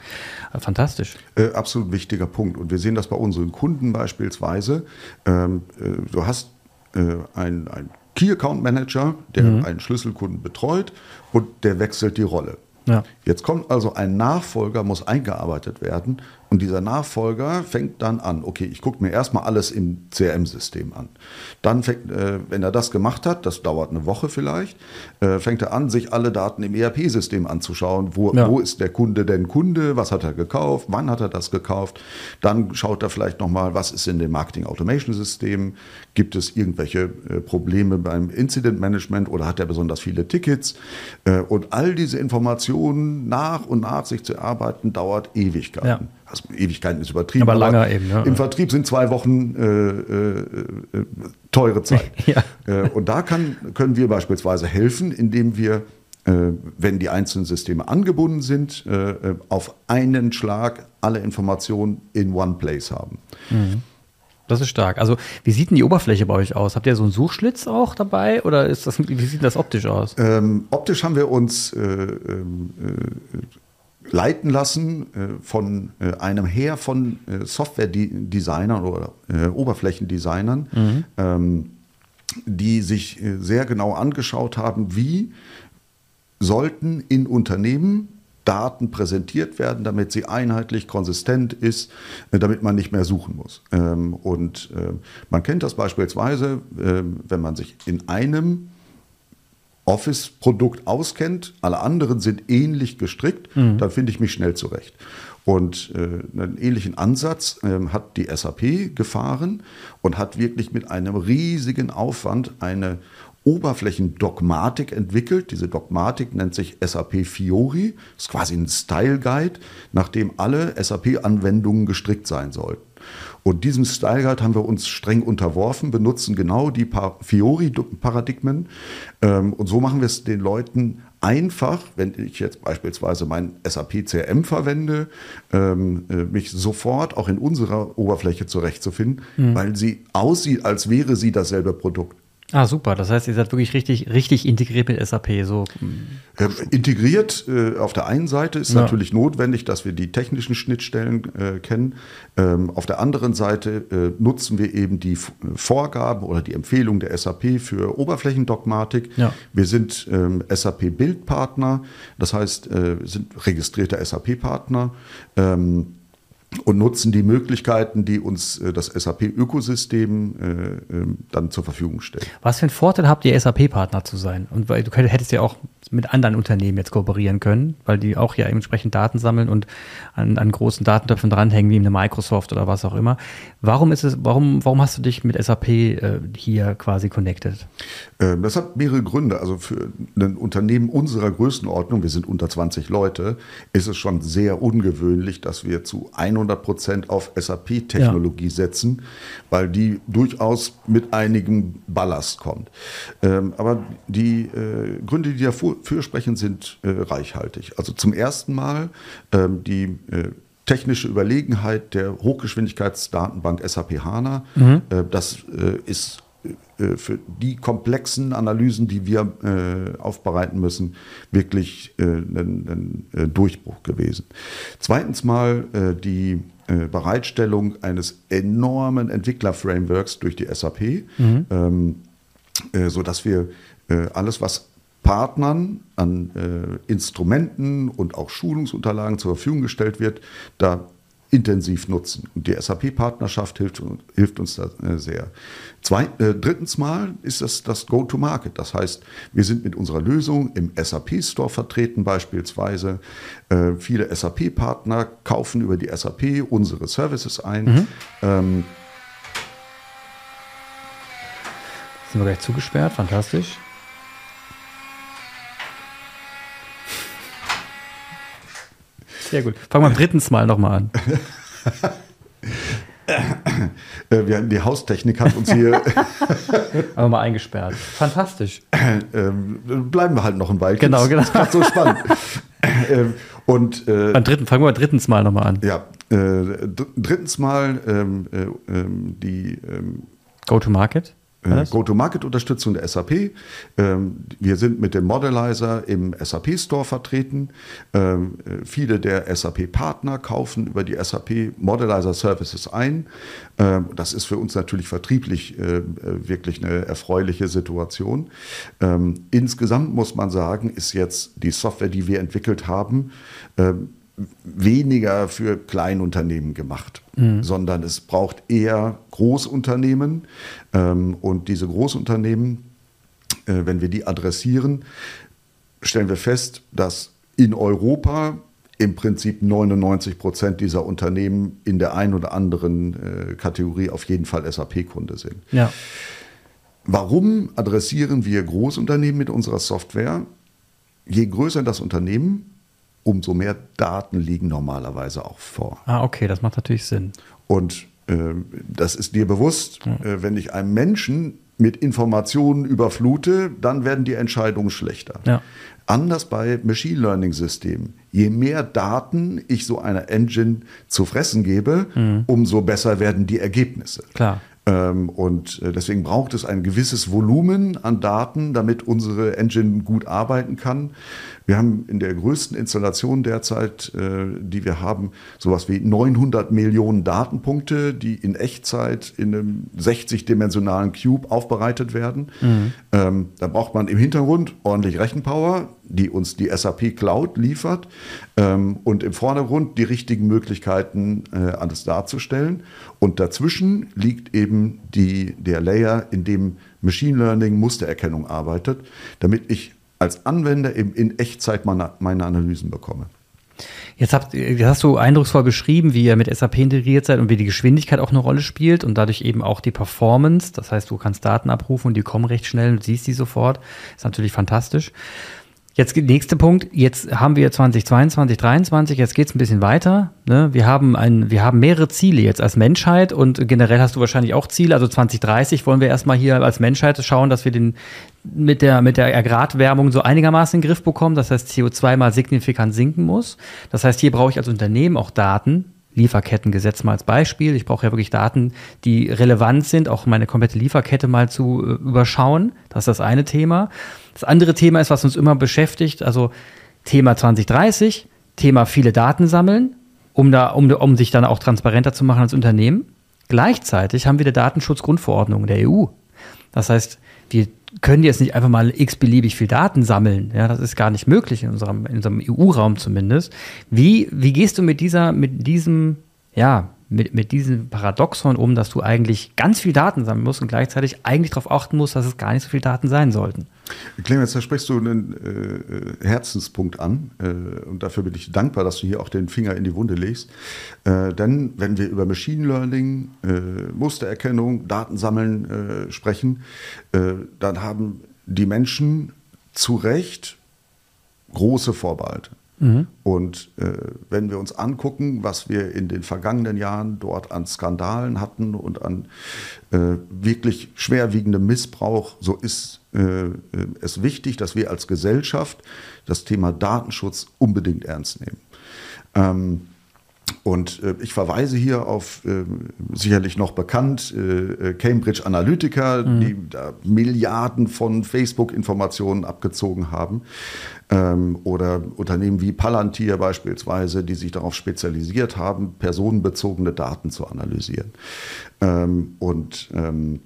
Äh, fantastisch. Äh, absolut wichtiger Punkt. Und wir sehen das bei unseren Kunden beispielsweise. Ähm, äh, du hast äh, ein, ein Key Account Manager, der mhm. einen Schlüsselkunden betreut und der wechselt die Rolle. Ja. Jetzt kommt also ein Nachfolger, muss eingearbeitet werden und dieser Nachfolger fängt dann an, okay, ich gucke mir erstmal alles im CRM-System an. Dann, fängt, äh, wenn er das gemacht hat, das dauert eine Woche vielleicht, äh, fängt er an, sich alle Daten im ERP-System anzuschauen. Wo, ja. wo ist der Kunde denn Kunde? Was hat er gekauft? Wann hat er das gekauft? Dann schaut er vielleicht nochmal, was ist in dem Marketing-Automation-System? Gibt es irgendwelche äh, Probleme beim Incident-Management oder hat er besonders viele Tickets? Äh, und all diese Informationen nach und nach sich zu erarbeiten, dauert Ewigkeiten. Ja also Ewigkeiten ist übertrieben. Aber lange eben. Ne? Im Vertrieb sind zwei Wochen äh, äh, äh teure Zeit. ja. Äh, und da kann, können wir beispielsweise helfen, indem wir, äh, wenn die einzelnen Systeme angebunden sind, auf einen Schlag alle Informationen in one place haben. Mhm. Das ist stark. Also, wie sieht denn die Oberfläche bei euch aus? Habt ihr so einen Suchschlitz auch dabei oder ist das, wie sieht das optisch aus? Ähm, optisch haben wir uns äh, ähm, äh, leiten lassen äh, von äh, einem Heer von äh, Software-Designern oder Oberflächendesignern, mhm. Ähm, die sich sehr genau angeschaut haben, wie sollten in Unternehmen Daten präsentiert werden, damit sie einheitlich, konsistent ist, damit man nicht mehr suchen muss. Ähm, und man kennt das beispielsweise, wenn man sich in einem Office-Produkt auskennt, alle anderen sind ähnlich gestrickt, mhm. dann finde ich mich schnell zurecht. Und äh, einen ähnlichen Ansatz äh, hat die SAP gefahren und hat wirklich mit einem riesigen Aufwand eine Oberflächendogmatik entwickelt. Diese Dogmatik nennt sich SAP Fiori, ist quasi ein Style Guide, nach dem alle SAP-Anwendungen gestrickt sein sollten. Und diesem Style Guide haben wir uns streng unterworfen, benutzen genau die Fiori-Paradigmen. Ähm, und so machen wir es den Leuten einfach, wenn ich jetzt beispielsweise mein SAP CRM verwende, ähm, äh, mich sofort auch in unserer Oberfläche zurechtzufinden, mhm. weil sie aussieht, als wäre sie dasselbe Produkt. Ah, super. Das heißt, ihr seid wirklich richtig, richtig integriert mit SAP. So. Ähm, integriert äh, auf der einen Seite ist ja. natürlich notwendig, dass wir die technischen Schnittstellen äh, kennen. Ähm, auf der anderen Seite äh, nutzen wir eben die Vorgaben oder die Empfehlungen der SAP für Oberflächendogmatik. Ja. Wir sind ähm, SAP-Bildpartner, das heißt, äh, sind registrierter SAP-Partner. Ähm, und nutzen die Möglichkeiten, die uns äh, das SAP-Ökosystem äh, ähm, dann zur Verfügung stellt. Was für einen Vorteil habt ihr, SAP-Partner zu sein? Und weil du hättest ja auch mit anderen Unternehmen jetzt kooperieren können, weil die auch ja entsprechend Daten sammeln und an, an großen Datentöpfen dranhängen, wie eine Microsoft oder was auch immer. Warum ist es, warum, warum hast du dich mit SAP äh, hier quasi connected? Ähm, das hat mehrere Gründe. Also für ein Unternehmen unserer Größenordnung, wir sind unter 20 Leute, ist es schon sehr ungewöhnlich, dass wir zu 100 Prozent auf SAP-Technologie ja. setzen, weil die durchaus mit einigem Ballast kommt. Ähm, aber die äh, Gründe, die dafür Fürsprechen sind äh, reichhaltig. Also zum ersten Mal ähm, die äh, technische Überlegenheit der Hochgeschwindigkeitsdatenbank SAP HANA. Mhm. Äh, das äh, ist für die komplexen Analysen, die wir äh, aufbereiten müssen, wirklich ein, ein, Durchbruch gewesen. Zweitens mal die Bereitstellung eines enormen Entwicklerframeworks durch die SAP, mhm. ähm, sodass wir alles, was Partnern an äh, Instrumenten und auch Schulungsunterlagen zur Verfügung gestellt wird, da intensiv nutzen. Und die SAP-Partnerschaft hilft, hilft, uns da äh, sehr. Zwei, äh, drittens mal ist das das Go-to-Market. Das heißt, wir sind mit unserer Lösung im SAP-Store vertreten beispielsweise. Äh, viele SAP-Partner kaufen über die SAP unsere Services ein. Mhm. Ähm, sind wir gleich zugesperrt, fantastisch. Sehr gut. Fangen wir drittens mal nochmal an. Äh, wir, die Haustechnik hat uns hier. Aber mal eingesperrt. Fantastisch. Ähm, bleiben wir halt noch ein Weilchen. Genau, genau. Das ist so spannend. Ähm, und, äh, Beim dritten, fangen wir drittens mal nochmal an. Ja, äh, drittens mal ähm, äh, ähm, die. Ähm, Go-to-Market? Äh, Go-to-Market-Unterstützung der SAP. Ähm, wir sind mit dem Modelizer im SAP-Store vertreten. Ähm, äh, viele der SAP-Partner kaufen über die SAP Modelizer Services ein. Ähm, das ist für uns natürlich vertrieblich äh, wirklich eine erfreuliche Situation. Insgesamt muss man sagen, ist jetzt die Software, die wir entwickelt haben, weniger für Kleinunternehmen gemacht, mhm. sondern es braucht eher Großunternehmen. Ähm, und diese Großunternehmen, äh, wenn wir die adressieren, stellen wir fest, dass in Europa im Prinzip 99 Prozent dieser Unternehmen in der einen oder anderen äh, Kategorie auf jeden Fall SAP-Kunde sind. Ja. Warum adressieren wir Großunternehmen mit unserer Software? Je größer das Unternehmen, umso mehr Daten liegen normalerweise auch vor. Ah, okay, das macht natürlich Sinn. Und äh, das ist dir bewusst, ja. äh, wenn ich einem Menschen mit Informationen überflute, dann werden die Entscheidungen schlechter. Ja. Anders bei Machine Learning Systemen. Je mehr Daten ich so einer Engine zu fressen gebe, mhm. umso besser werden die Ergebnisse. Klar. Ähm, und äh, deswegen braucht es ein gewisses Volumen an Daten, damit unsere Engine gut arbeiten kann. Wir haben in der größten Installation derzeit, äh, die wir haben, sowas wie 900 Millionen Datenpunkte, die in Echtzeit in einem 60-dimensionalen Cube aufbereitet werden. Mhm. Ähm, da braucht man im Hintergrund ordentlich Rechenpower, die uns die SAP Cloud liefert ähm, und im Vordergrund die richtigen Möglichkeiten, äh, alles darzustellen. Und dazwischen liegt eben die, der Layer, in dem Machine Learning Mustererkennung arbeitet, damit ich als Anwender eben in Echtzeit meine, meine Analysen bekomme. Jetzt, habt, jetzt hast du eindrucksvoll beschrieben, wie ihr mit SAP integriert seid und wie die Geschwindigkeit auch eine Rolle spielt und dadurch eben auch die Performance. Das heißt, du kannst Daten abrufen und die kommen recht schnell und siehst die sofort. Ist natürlich fantastisch. Jetzt nächster Punkt. Jetzt haben wir 2022, 2023. Jetzt geht's ein bisschen weiter. Ne? Wir haben ein, wir haben mehrere Ziele jetzt als Menschheit und generell hast du wahrscheinlich auch Ziele. Also 2030 wollen wir erstmal hier als Menschheit schauen, dass wir den mit der mit der Agrarwärmung so einigermaßen in den Griff bekommen. Das heißt, CO2 mal signifikant sinken muss. Das heißt, hier brauche ich als Unternehmen auch Daten, Lieferkettengesetz mal als Beispiel. Ich brauche ja wirklich Daten, die relevant sind, auch meine komplette Lieferkette mal zu äh, überschauen. Das ist das eine Thema. Das andere Thema ist, was uns immer beschäftigt, also Thema 2030, Thema viele Daten sammeln, um, da, um, um sich dann auch transparenter zu machen als Unternehmen. Gleichzeitig haben wir die Datenschutzgrundverordnung der EU. Das heißt, wir können jetzt nicht einfach mal x-beliebig viel Daten sammeln. Ja, das ist gar nicht möglich in unserem, in unserem EU-Raum zumindest. Wie, wie gehst du mit dieser, mit diesem, ja, mit, mit diesem Paradoxon um, dass du eigentlich ganz viel Daten sammeln musst und gleichzeitig eigentlich darauf achten musst, dass es gar nicht so viel Daten sein sollten? Clemens, da sprichst du einen äh, Herzenspunkt an äh, und dafür bin ich dankbar, dass du hier auch den Finger in die Wunde legst. Äh, denn wenn wir über Machine Learning, äh, Mustererkennung, Datensammeln äh, sprechen, äh, dann haben die Menschen zu Recht große Vorbehalte. Mhm. Und äh, wenn wir uns angucken, was wir in den vergangenen Jahren dort an Skandalen hatten und an äh, wirklich schwerwiegendem Missbrauch, so ist äh, es wichtig, dass wir als Gesellschaft das Thema Datenschutz unbedingt ernst nehmen. Ähm, und äh, ich verweise hier auf äh, sicherlich noch bekannt äh, Cambridge Analytica, mhm. die da Milliarden von Facebook-Informationen abgezogen haben. Ähm, oder Unternehmen wie Palantir beispielsweise, die sich darauf spezialisiert haben, personenbezogene Daten zu analysieren. Ähm, und ähm,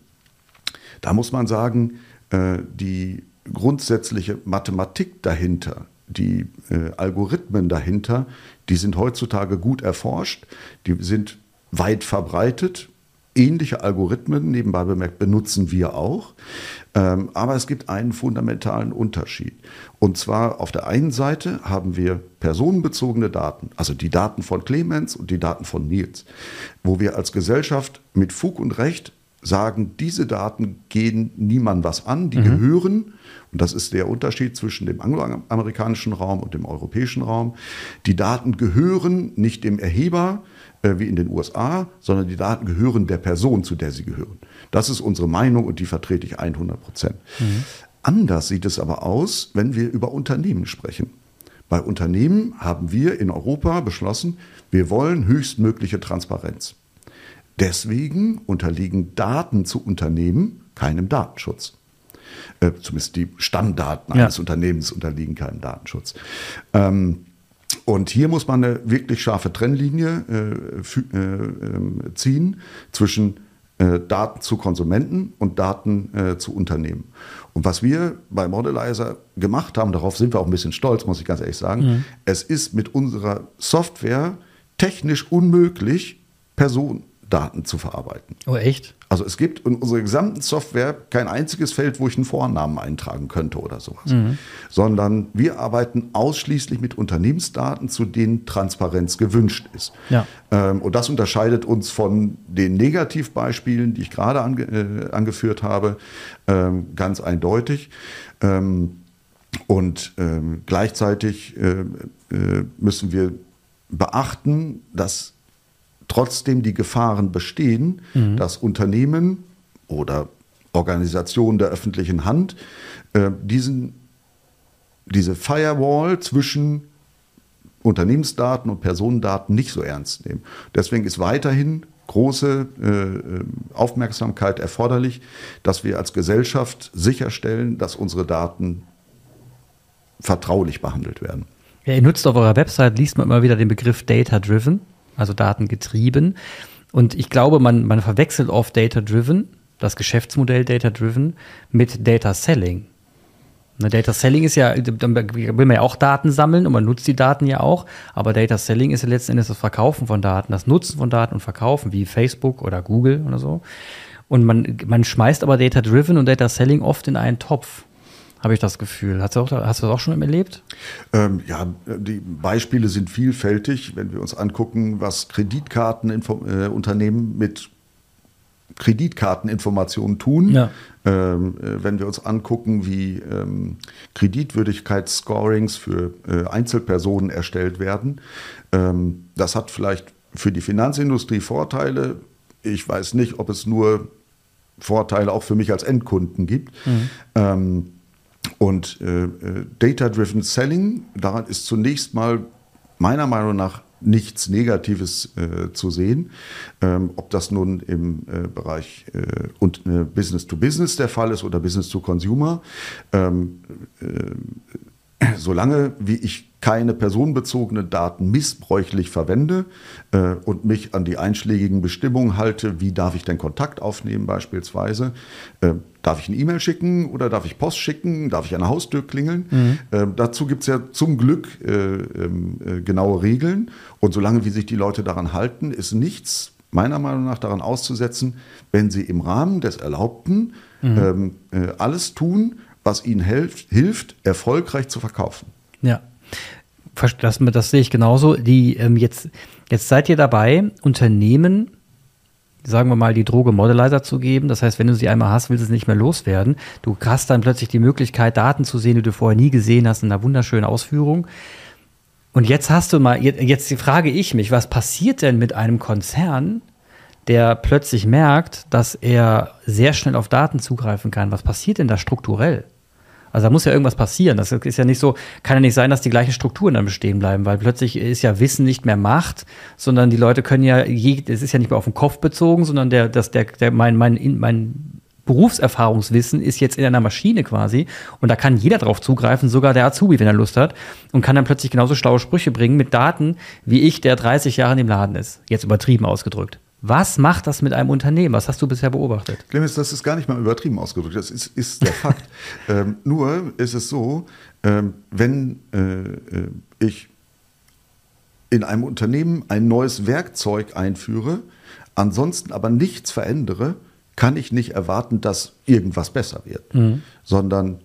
da muss man sagen, äh, die grundsätzliche Mathematik dahinter, die äh, Algorithmen dahinter, die sind heutzutage gut erforscht, die sind weit verbreitet. Ähnliche Algorithmen, nebenbei bemerkt, benutzen wir auch. Ähm, aber es gibt einen fundamentalen Unterschied. Und zwar auf der einen Seite haben wir personenbezogene Daten, also die Daten von Clemens und die Daten von Nils, wo wir als Gesellschaft mit Fug und Recht sagen, diese Daten gehen niemandem was an, die mhm. gehören und das ist der Unterschied zwischen dem angloamerikanischen Raum und dem europäischen Raum. Die Daten gehören nicht dem Erheber wie in den USA, sondern die Daten gehören der Person, zu der sie gehören. Das ist unsere Meinung und die vertrete ich 100 Prozent. Mhm. Anders sieht es aber aus, wenn wir über Unternehmen sprechen. Bei Unternehmen haben wir in Europa beschlossen, wir wollen höchstmögliche Transparenz. deswegen unterliegen Daten zu Unternehmen keinem Datenschutz. Äh, zumindest die Stammdaten ja. eines Unternehmens unterliegen keinem Datenschutz. Ähm, und hier muss man eine wirklich scharfe Trennlinie äh, äh, ähm, ziehen zwischen äh, Daten zu Konsumenten und Daten äh, zu Unternehmen. Und was wir bei Modelizer gemacht haben, darauf sind wir auch ein bisschen stolz, muss ich ganz ehrlich sagen, mhm. es ist mit unserer Software technisch unmöglich, Personen Daten zu verarbeiten. Oh, echt? Also es gibt in unserer gesamten Software kein einziges Feld, wo ich einen Vornamen eintragen könnte oder sowas. Mhm. Sondern wir arbeiten ausschließlich mit Unternehmensdaten, zu denen Transparenz gewünscht ist. Ja. Ähm, und das unterscheidet uns von den Negativbeispielen, die ich gerade ange äh, angeführt habe, ähm, ganz eindeutig. Ähm, und ähm, gleichzeitig äh, äh, müssen wir beachten, dass trotzdem die Gefahren bestehen, mhm. dass Unternehmen oder Organisationen der öffentlichen Hand äh, diesen, diese Firewall zwischen Unternehmensdaten und Personendaten nicht so ernst nehmen. Deswegen ist weiterhin große äh, Aufmerksamkeit erforderlich, dass wir als Gesellschaft sicherstellen, dass unsere Daten vertraulich behandelt werden. Ja, ihr nutzt auf eurer Website, liest man immer wieder den Begriff Data Driven also datengetrieben. Und ich glaube, man, man verwechselt oft Data-Driven, das Geschäftsmodell Data-Driven, mit Data Selling. Ne, Data Selling ist ja, da will man ja auch Daten sammeln und man nutzt die Daten ja auch, aber Data Selling ist ja letzten Endes das Verkaufen von Daten, das Nutzen von Daten und Verkaufen, wie Facebook oder Google oder so. Und man, man schmeißt aber Data Driven und Data Selling oft in einen Topf habe ich das Gefühl. Hast du, auch, hast du das auch schon erlebt? Ähm, ja, die Beispiele sind vielfältig. Wenn wir uns angucken, was Kreditkartenunternehmen äh, mit Kreditkarteninformationen tun, ja. ähm, äh, wenn wir uns angucken, wie ähm, Kreditwürdigkeitsscorings für äh, Einzelpersonen erstellt werden, ähm, das hat vielleicht für die Finanzindustrie Vorteile. Ich weiß nicht, ob es nur Vorteile auch für mich als Endkunden gibt. Mhm. Und äh, äh, Data-Driven Selling, daran ist zunächst mal meiner Meinung nach nichts Negatives äh, zu sehen. Ähm, ob das nun im äh, Bereich äh, und äh, Business to Business der Fall ist oder Business to Consumer. Ähm, solange wie ich keine personenbezogenen Daten missbräuchlich verwende äh, und mich an die einschlägigen Bestimmungen halte, wie darf ich denn Kontakt aufnehmen beispielsweise, äh, darf ich eine E-Mail schicken oder darf ich Post schicken, darf ich an der Haustür klingeln. Mhm. Äh, dazu gibt es ja zum Glück äh, ähm, äh, genaue Regeln und solange wie sich die Leute daran halten, ist nichts meiner Meinung nach daran auszusetzen, wenn sie im Rahmen des Erlaubten mhm. ähm, äh, alles tun, was ihnen hilft, hilft, erfolgreich zu verkaufen. Ja. Das, das sehe ich genauso. Die, ähm, jetzt, jetzt seid ihr dabei, Unternehmen, sagen wir mal, die Droge Modelizer zu geben. Das heißt, wenn du sie einmal hast, willst du sie nicht mehr loswerden. Du hast dann plötzlich die Möglichkeit, Daten zu sehen, die du vorher nie gesehen hast, in einer wunderschönen Ausführung. Und jetzt hast du mal, jetzt frage ich mich, was passiert denn mit einem Konzern, der plötzlich merkt, dass er sehr schnell auf Daten zugreifen kann? Was passiert denn da strukturell? Also da muss ja irgendwas passieren. Das ist ja nicht so, kann ja nicht sein, dass die gleichen Strukturen dann bestehen bleiben, weil plötzlich ist ja Wissen nicht mehr Macht, sondern die Leute können ja, es ist ja nicht mehr auf den Kopf bezogen, sondern der, das, der, der, mein, mein, mein Berufserfahrungswissen ist jetzt in einer Maschine quasi und da kann jeder drauf zugreifen, sogar der Azubi, wenn er Lust hat und kann dann plötzlich genauso schlaue Sprüche bringen mit Daten, wie ich, der 30 Jahre in dem Laden ist. Jetzt übertrieben ausgedrückt. Was macht das mit einem Unternehmen? Was hast du bisher beobachtet? Clemens, das ist gar nicht mal übertrieben ausgedrückt. Das ist, ist der Fakt. ähm, nur ist es so, ähm, wenn äh, ich in einem Unternehmen ein neues Werkzeug einführe, ansonsten aber nichts verändere, kann ich nicht erwarten, dass irgendwas besser wird, mhm. sondern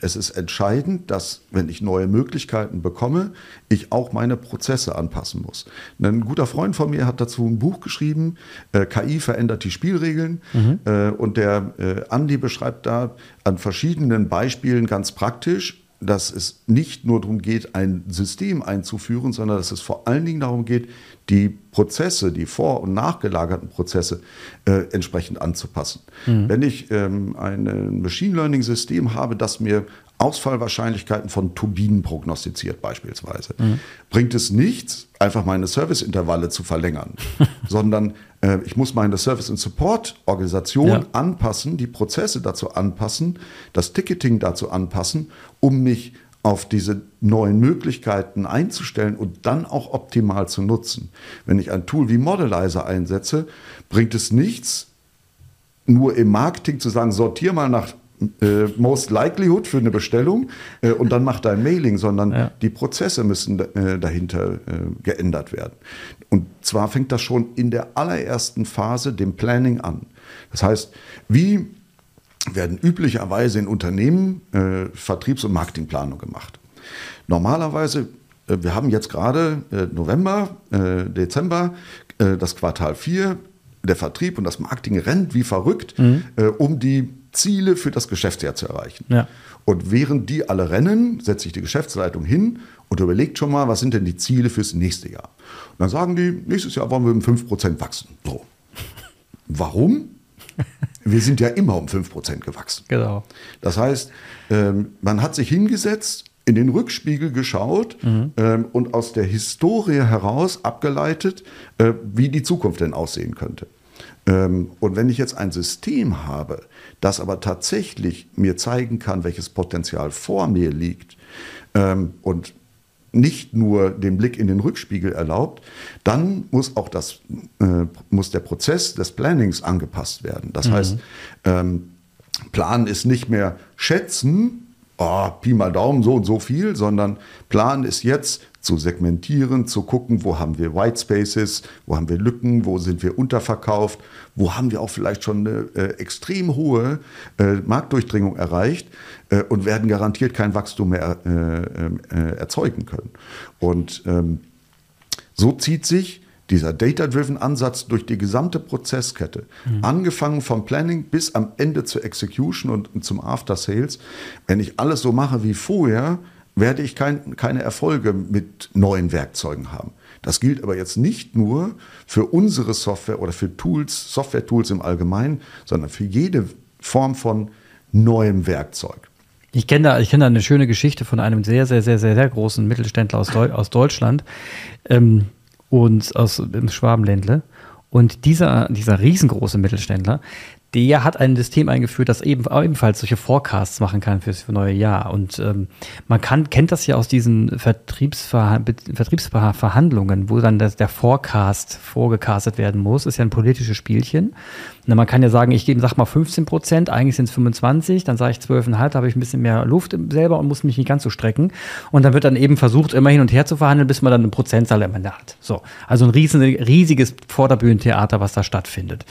es ist entscheidend, dass, wenn ich neue Möglichkeiten bekomme, ich auch meine Prozesse anpassen muss. Ein guter Freund von mir hat dazu ein Buch geschrieben, äh, KI verändert die Spielregeln. Mhm. Und der Andi beschreibt da an verschiedenen Beispielen ganz praktisch, dass es nicht nur darum geht, ein System einzuführen, sondern dass es vor allen Dingen darum geht, die Prozesse, die vor- und nachgelagerten Prozesse äh, entsprechend anzupassen. Mhm. Wenn ich ähm, ein Machine Learning-System habe, das mir Ausfallwahrscheinlichkeiten von Turbinen prognostiziert beispielsweise. Mhm. Bringt es nichts, einfach meine Serviceintervalle zu verlängern, sondern äh, ich muss meine Service- und Support-Organisation ja. anpassen, die Prozesse dazu anpassen, das Ticketing dazu anpassen, um mich auf diese neuen Möglichkeiten einzustellen und dann auch optimal zu nutzen. Wenn ich ein Tool wie Modelizer einsetze, bringt es nichts, nur im Marketing zu sagen, sortier mal nach äh, Most Likelihood für eine Bestellung äh, und dann mach dein Mailing, sondern ja. die Prozesse müssen äh, dahinter äh, geändert werden. Und zwar fängt das schon in der allerersten Phase, dem Planning, an. Das heißt, wie werden üblicherweise in Unternehmen äh, Vertriebs- und Marketingplanung gemacht? Normalerweise äh, wir haben jetzt gerade November, Dezember, das Quartal 4. Der Vertrieb und das Marketing rennt wie verrückt, mhm. um die Ziele für das Geschäftsjahr zu erreichen. Ja. Und während die alle rennen, setzt sich die Geschäftsleitung hin und überlegt schon mal, was sind denn die Ziele fürs nächste Jahr. Und dann sagen die, nächstes Jahr wollen wir um 5% wachsen. So. Warum? Wir sind ja immer um 5% gewachsen. Genau. Das heißt, ähm, man hat sich hingesetzt, in den Rückspiegel geschaut mhm. ähm, und aus der Historie heraus abgeleitet, äh, wie die Zukunft denn aussehen könnte. Ähm, und wenn ich jetzt ein System habe, das aber tatsächlich mir zeigen kann, welches Potenzial vor mir liegt und nicht nur den Blick in den Rückspiegel erlaubt, dann muss auch das, äh, muss der Prozess des Plannings angepasst werden. Das mhm. heißt, ähm, Planen ist nicht mehr schätzen, oh, Pi mal Daumen, so und so viel, sondern Planen ist jetzt zu segmentieren, zu gucken, wo haben wir White Spaces, wo haben wir Lücken, wo sind wir unterverkauft, wo haben wir auch vielleicht schon eine äh, extrem hohe äh, Marktdurchdringung erreicht äh, und werden garantiert kein Wachstum mehr äh, äh, erzeugen können. Und ähm, so zieht sich dieser Data-Driven Ansatz durch die gesamte Prozesskette, mhm. angefangen vom Planning bis am Ende zur Execution und, und zum After Sales. Wenn ich alles so mache wie vorher, werde ich kein, keine Erfolge mit neuen Werkzeugen haben. Das gilt aber jetzt nicht nur für unsere Software oder für Tools, Software-Tools im Allgemeinen, sondern für jede Form von neuem Werkzeug. Ich kenne da, ich da eine schöne Geschichte von einem sehr, sehr, sehr, sehr, sehr großen Mittelständler aus, Deu aus Deutschland ähm, und aus dem Schwabenländle. Und dieser, dieser riesengroße Mittelständler, der hat ein System eingeführt, das eben, ebenfalls solche Forecasts machen kann fürs neue Jahr. Und ähm, man kann, kennt das ja aus diesen Vertriebsver Vertriebsverhandlungen, wo dann das, der Forecast vorgecastet werden muss. Ist ja ein politisches Spielchen. Na, man kann ja sagen, ich gebe, sag mal 15 Prozent, eigentlich sind es 25, dann sage ich 12,5, da habe ich ein bisschen mehr Luft selber und muss mich nicht ganz so strecken. Und dann wird dann eben versucht, immer hin und her zu verhandeln, bis man dann eine Prozentzahl am Ende hat. So. Also ein riesen, riesiges Vorderbühnentheater, was da stattfindet.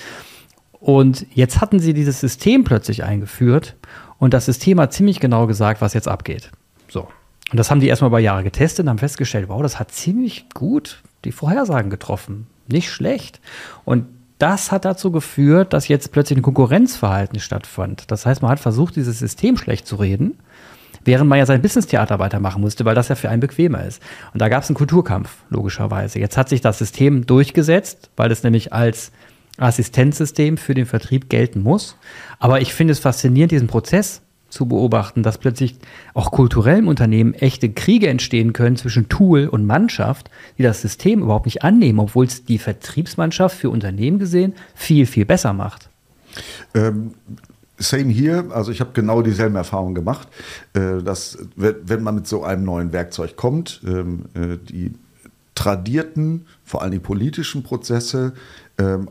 Und jetzt hatten sie dieses System plötzlich eingeführt und das System hat ziemlich genau gesagt, was jetzt abgeht. So. Und das haben die erstmal über Jahre getestet und haben festgestellt, wow, das hat ziemlich gut die Vorhersagen getroffen. Nicht schlecht. Und das hat dazu geführt, dass jetzt plötzlich ein Konkurrenzverhalten stattfand. Das heißt, man hat versucht, dieses System schlecht zu reden, während man ja sein Business-Theater weitermachen musste, weil das ja für einen bequemer ist. Und da gab es einen Kulturkampf, logischerweise. Jetzt hat sich das System durchgesetzt, weil es nämlich als Assistenzsystem für den Vertrieb gelten muss. Aber ich finde es faszinierend, diesen Prozess zu beobachten, dass plötzlich auch kulturell im Unternehmen echte Kriege entstehen können zwischen Tool und Mannschaft, die das System überhaupt nicht annehmen, obwohl es die Vertriebsmannschaft für Unternehmen gesehen viel, viel besser macht. Ähm, Same hier, also ich habe genau dieselben Erfahrungen gemacht, äh, dass wenn man mit so einem neuen Werkzeug kommt, ähm, äh, die tradierten, vor allem die politischen Prozesse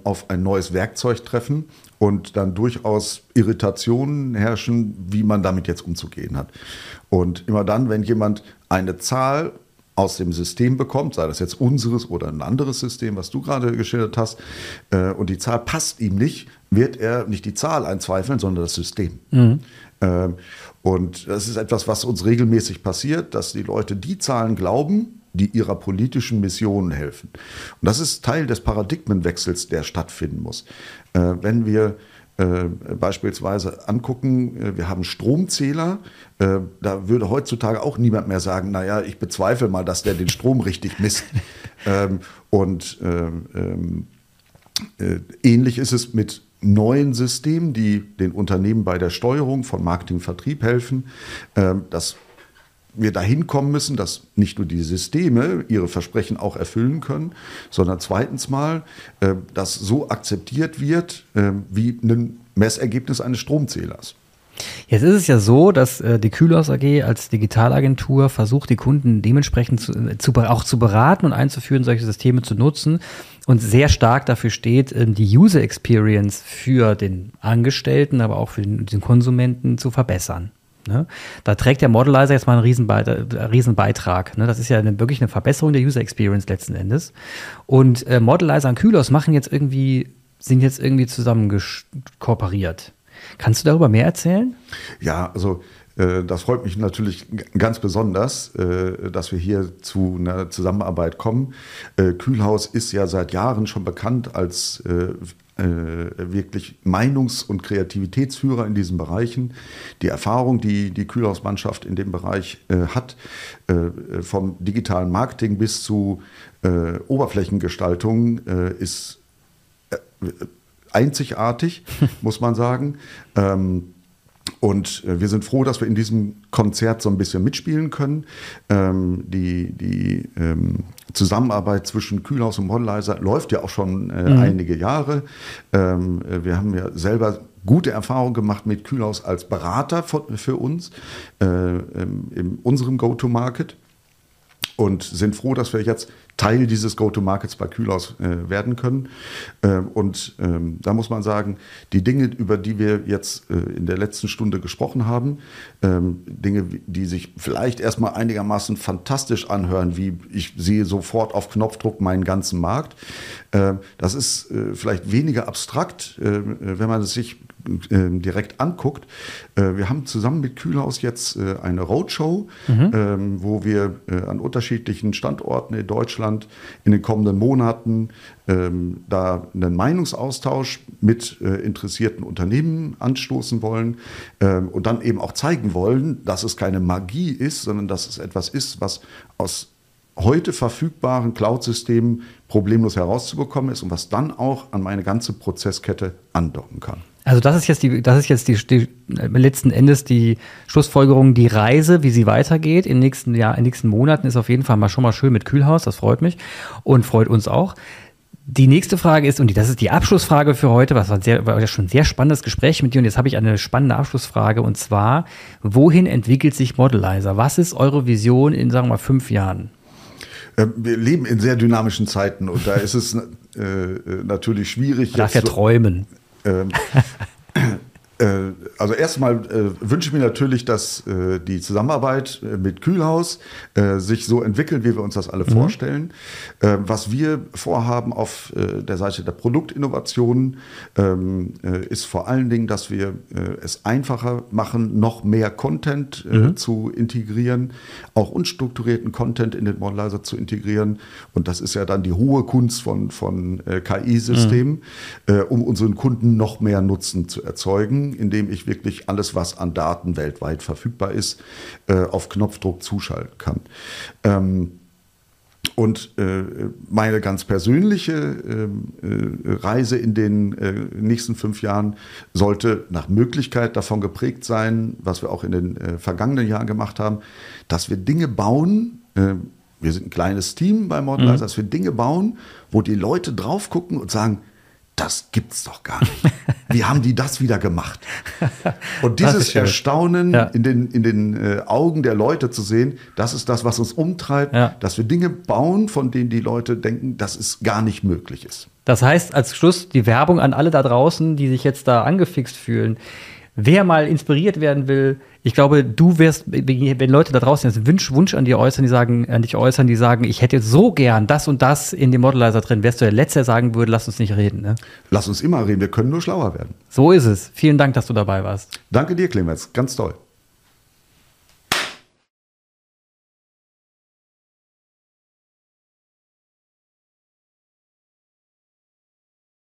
auf ein neues Werkzeug treffen und dann durchaus Irritationen herrschen, wie man damit jetzt umzugehen hat. Und immer dann, wenn jemand eine Zahl aus dem System bekommt, sei das jetzt unseres oder ein anderes System, was du gerade geschildert hast, äh, und die Zahl passt ihm nicht, wird er nicht die Zahl einzweifeln, sondern das System. Mhm. Ähm, und das ist etwas, was uns regelmäßig passiert, dass die Leute die Zahlen glauben, die ihrer politischen Mission helfen. Und das ist Teil des Paradigmenwechsels, der stattfinden muss. Äh, wenn wir äh, beispielsweise angucken, äh, wir haben Stromzähler, äh, da würde heutzutage auch niemand mehr sagen, naja, ich bezweifle mal, dass der den Strom richtig misst. ähm, und ähm, ähm äh, ähnlich ist es mit neuen Systemen, die den Unternehmen bei der Steuerung von Marketing und Vertrieb helfen, ähm, dass wir dahin kommen müssen, dass nicht nur die Systeme ihre Versprechen auch erfüllen können, sondern zweitens mal, äh, dass so akzeptiert wird äh, wie ein Messergebnis eines Stromzählers. Jetzt ist es ja so, dass äh, die Kühlhaus AG als Digitalagentur versucht, die Kunden dementsprechend zu, äh, zu, auch zu beraten und einzuführen, solche Systeme zu nutzen und sehr stark dafür steht, äh, die User Experience für den Angestellten, aber auch für den, den Konsumenten zu verbessern. Ne? Da trägt der Modelizer jetzt mal einen Riesenbeitrag. Äh, Riesenbeitrag ne? Das ist ja eine, wirklich eine Verbesserung der User Experience letzten Endes. Und äh, Modelizer und Kühlhaus machen jetzt irgendwie, sind jetzt irgendwie zusammen kooperiert. Kannst du darüber mehr erzählen? Ja, also äh, das freut mich natürlich ganz besonders, äh, dass wir hier zu einer Zusammenarbeit kommen. Äh, Kühlhaus ist ja seit Jahren schon bekannt als wirklich Meinungs- und Kreativitätsführer in diesen Bereichen. Die Erfahrung, die die Kühlhausmannschaft in dem Bereich hat, vom digitalen Marketing bis zu Oberflächengestaltung, ist einzigartig, muss man sagen. Ähm, und äh, wir sind froh, dass wir in diesem Konzert so ein bisschen mitspielen können. Ähm, die die ähm, Zusammenarbeit zwischen Kühlhaus und Modelizer läuft ja auch schon äh, mhm. einige Jahre. Ähm, äh, wir haben ja selber gute Erfahrungen gemacht mit Kühlhaus als Berater für, für uns äh, ähm, in unserem Go-to-Market und sind froh, dass wir jetzt Teil dieses Go-to-Markets bei Kühlhaus äh, werden können. Ähm, und ähm, da muss man sagen, die Dinge, über die wir jetzt äh, in der letzten Stunde gesprochen haben, ähm, Dinge, die sich vielleicht erstmal einigermaßen fantastisch anhören, wie ich sehe sofort auf Knopfdruck meinen ganzen Markt, äh, das ist äh, vielleicht weniger abstrakt, äh, wenn man es sich direkt anguckt. Äh, wir haben zusammen mit Kühlhaus jetzt äh, eine Roadshow, mhm. Ähm, wo wir äh, an unterschiedlichen Standorten in Deutschland in den kommenden Monaten ähm, da einen Meinungsaustausch mit interessierten Unternehmen anstoßen wollen und dann eben auch zeigen wollen, dass es keine Magie ist, sondern dass es etwas ist, was aus heute verfügbaren Cloud-Systemen problemlos herauszubekommen ist und was dann auch an meine ganze Prozesskette andocken kann. Also das ist jetzt die, das ist jetzt die, die, letzten Endes die Schlussfolgerung, die Reise, wie sie weitergeht in den nächsten Jahr, in nächsten Monaten ist auf jeden Fall mal schon mal schön mit Kühlhaus. Das freut mich und freut uns auch. Die nächste Frage ist, und das ist die Abschlussfrage für heute, was war, sehr, war schon ein sehr spannendes Gespräch mit dir, und jetzt habe ich eine spannende Abschlussfrage, und zwar, wohin entwickelt sich Modelizer? Was ist eure Vision in, sagen wir mal, fünf Jahren? Äh, wir leben in sehr dynamischen Zeiten und da ist es äh, äh natürlich schwierig. Man darf ja träumen. Um. also erstmal äh, wünsche ich mir natürlich, dass äh, die Zusammenarbeit äh, mit Kühlhaus äh, sich so entwickelt, wie wir uns das alle mhm. vorstellen. Äh, was wir vorhaben auf der Seite der Produktinnovationen ähm, ist vor allen Dingen, dass wir es einfacher machen, noch mehr Content mhm. zu integrieren, auch unstrukturierten Content in den Modelizer zu integrieren. Und das ist ja dann die hohe Kunst von, von KI-Systemen, mhm. um unseren Kunden noch mehr Nutzen zu erzeugen indem ich wirklich alles, was an Daten weltweit verfügbar ist, äh, auf Knopfdruck zuschalten kann. Ähm, und äh, meine ganz persönliche ähm, äh, Reise in den äh, nächsten fünf Jahren sollte nach Möglichkeit davon geprägt sein, was wir auch in den äh, vergangenen Jahren gemacht haben, dass wir Dinge bauen. Wir sind ein kleines Team bei Modelizer, mhm. dass wir Dinge bauen, wo die Leute drauf gucken und sagen, das gibt's doch gar nicht. Wie haben die das wieder gemacht? Und dieses Erstaunen ja. in den, in den äh, Augen der Leute zu sehen, das ist das, was uns umtreibt, ja. dass wir Dinge bauen, von denen die Leute denken, dass es gar nicht möglich ist. Das heißt, als Schluss die Werbung an alle da draußen, die sich jetzt da angefixt fühlen. Wer mal inspiriert werden will, ich glaube, du wirst, wenn Leute da draußen jetzt Wunsch, Wunsch an dir äußern, die sagen, an dich äußern, die sagen, ich hätte so gern das und das in dem Modelizer drin, wärst du der Letzte, der sagen würde, lass uns nicht reden. Ne? Lass uns immer reden, wir können nur schlauer werden. So ist es. Vielen Dank, dass du dabei warst. Danke dir, Clemens, ganz toll.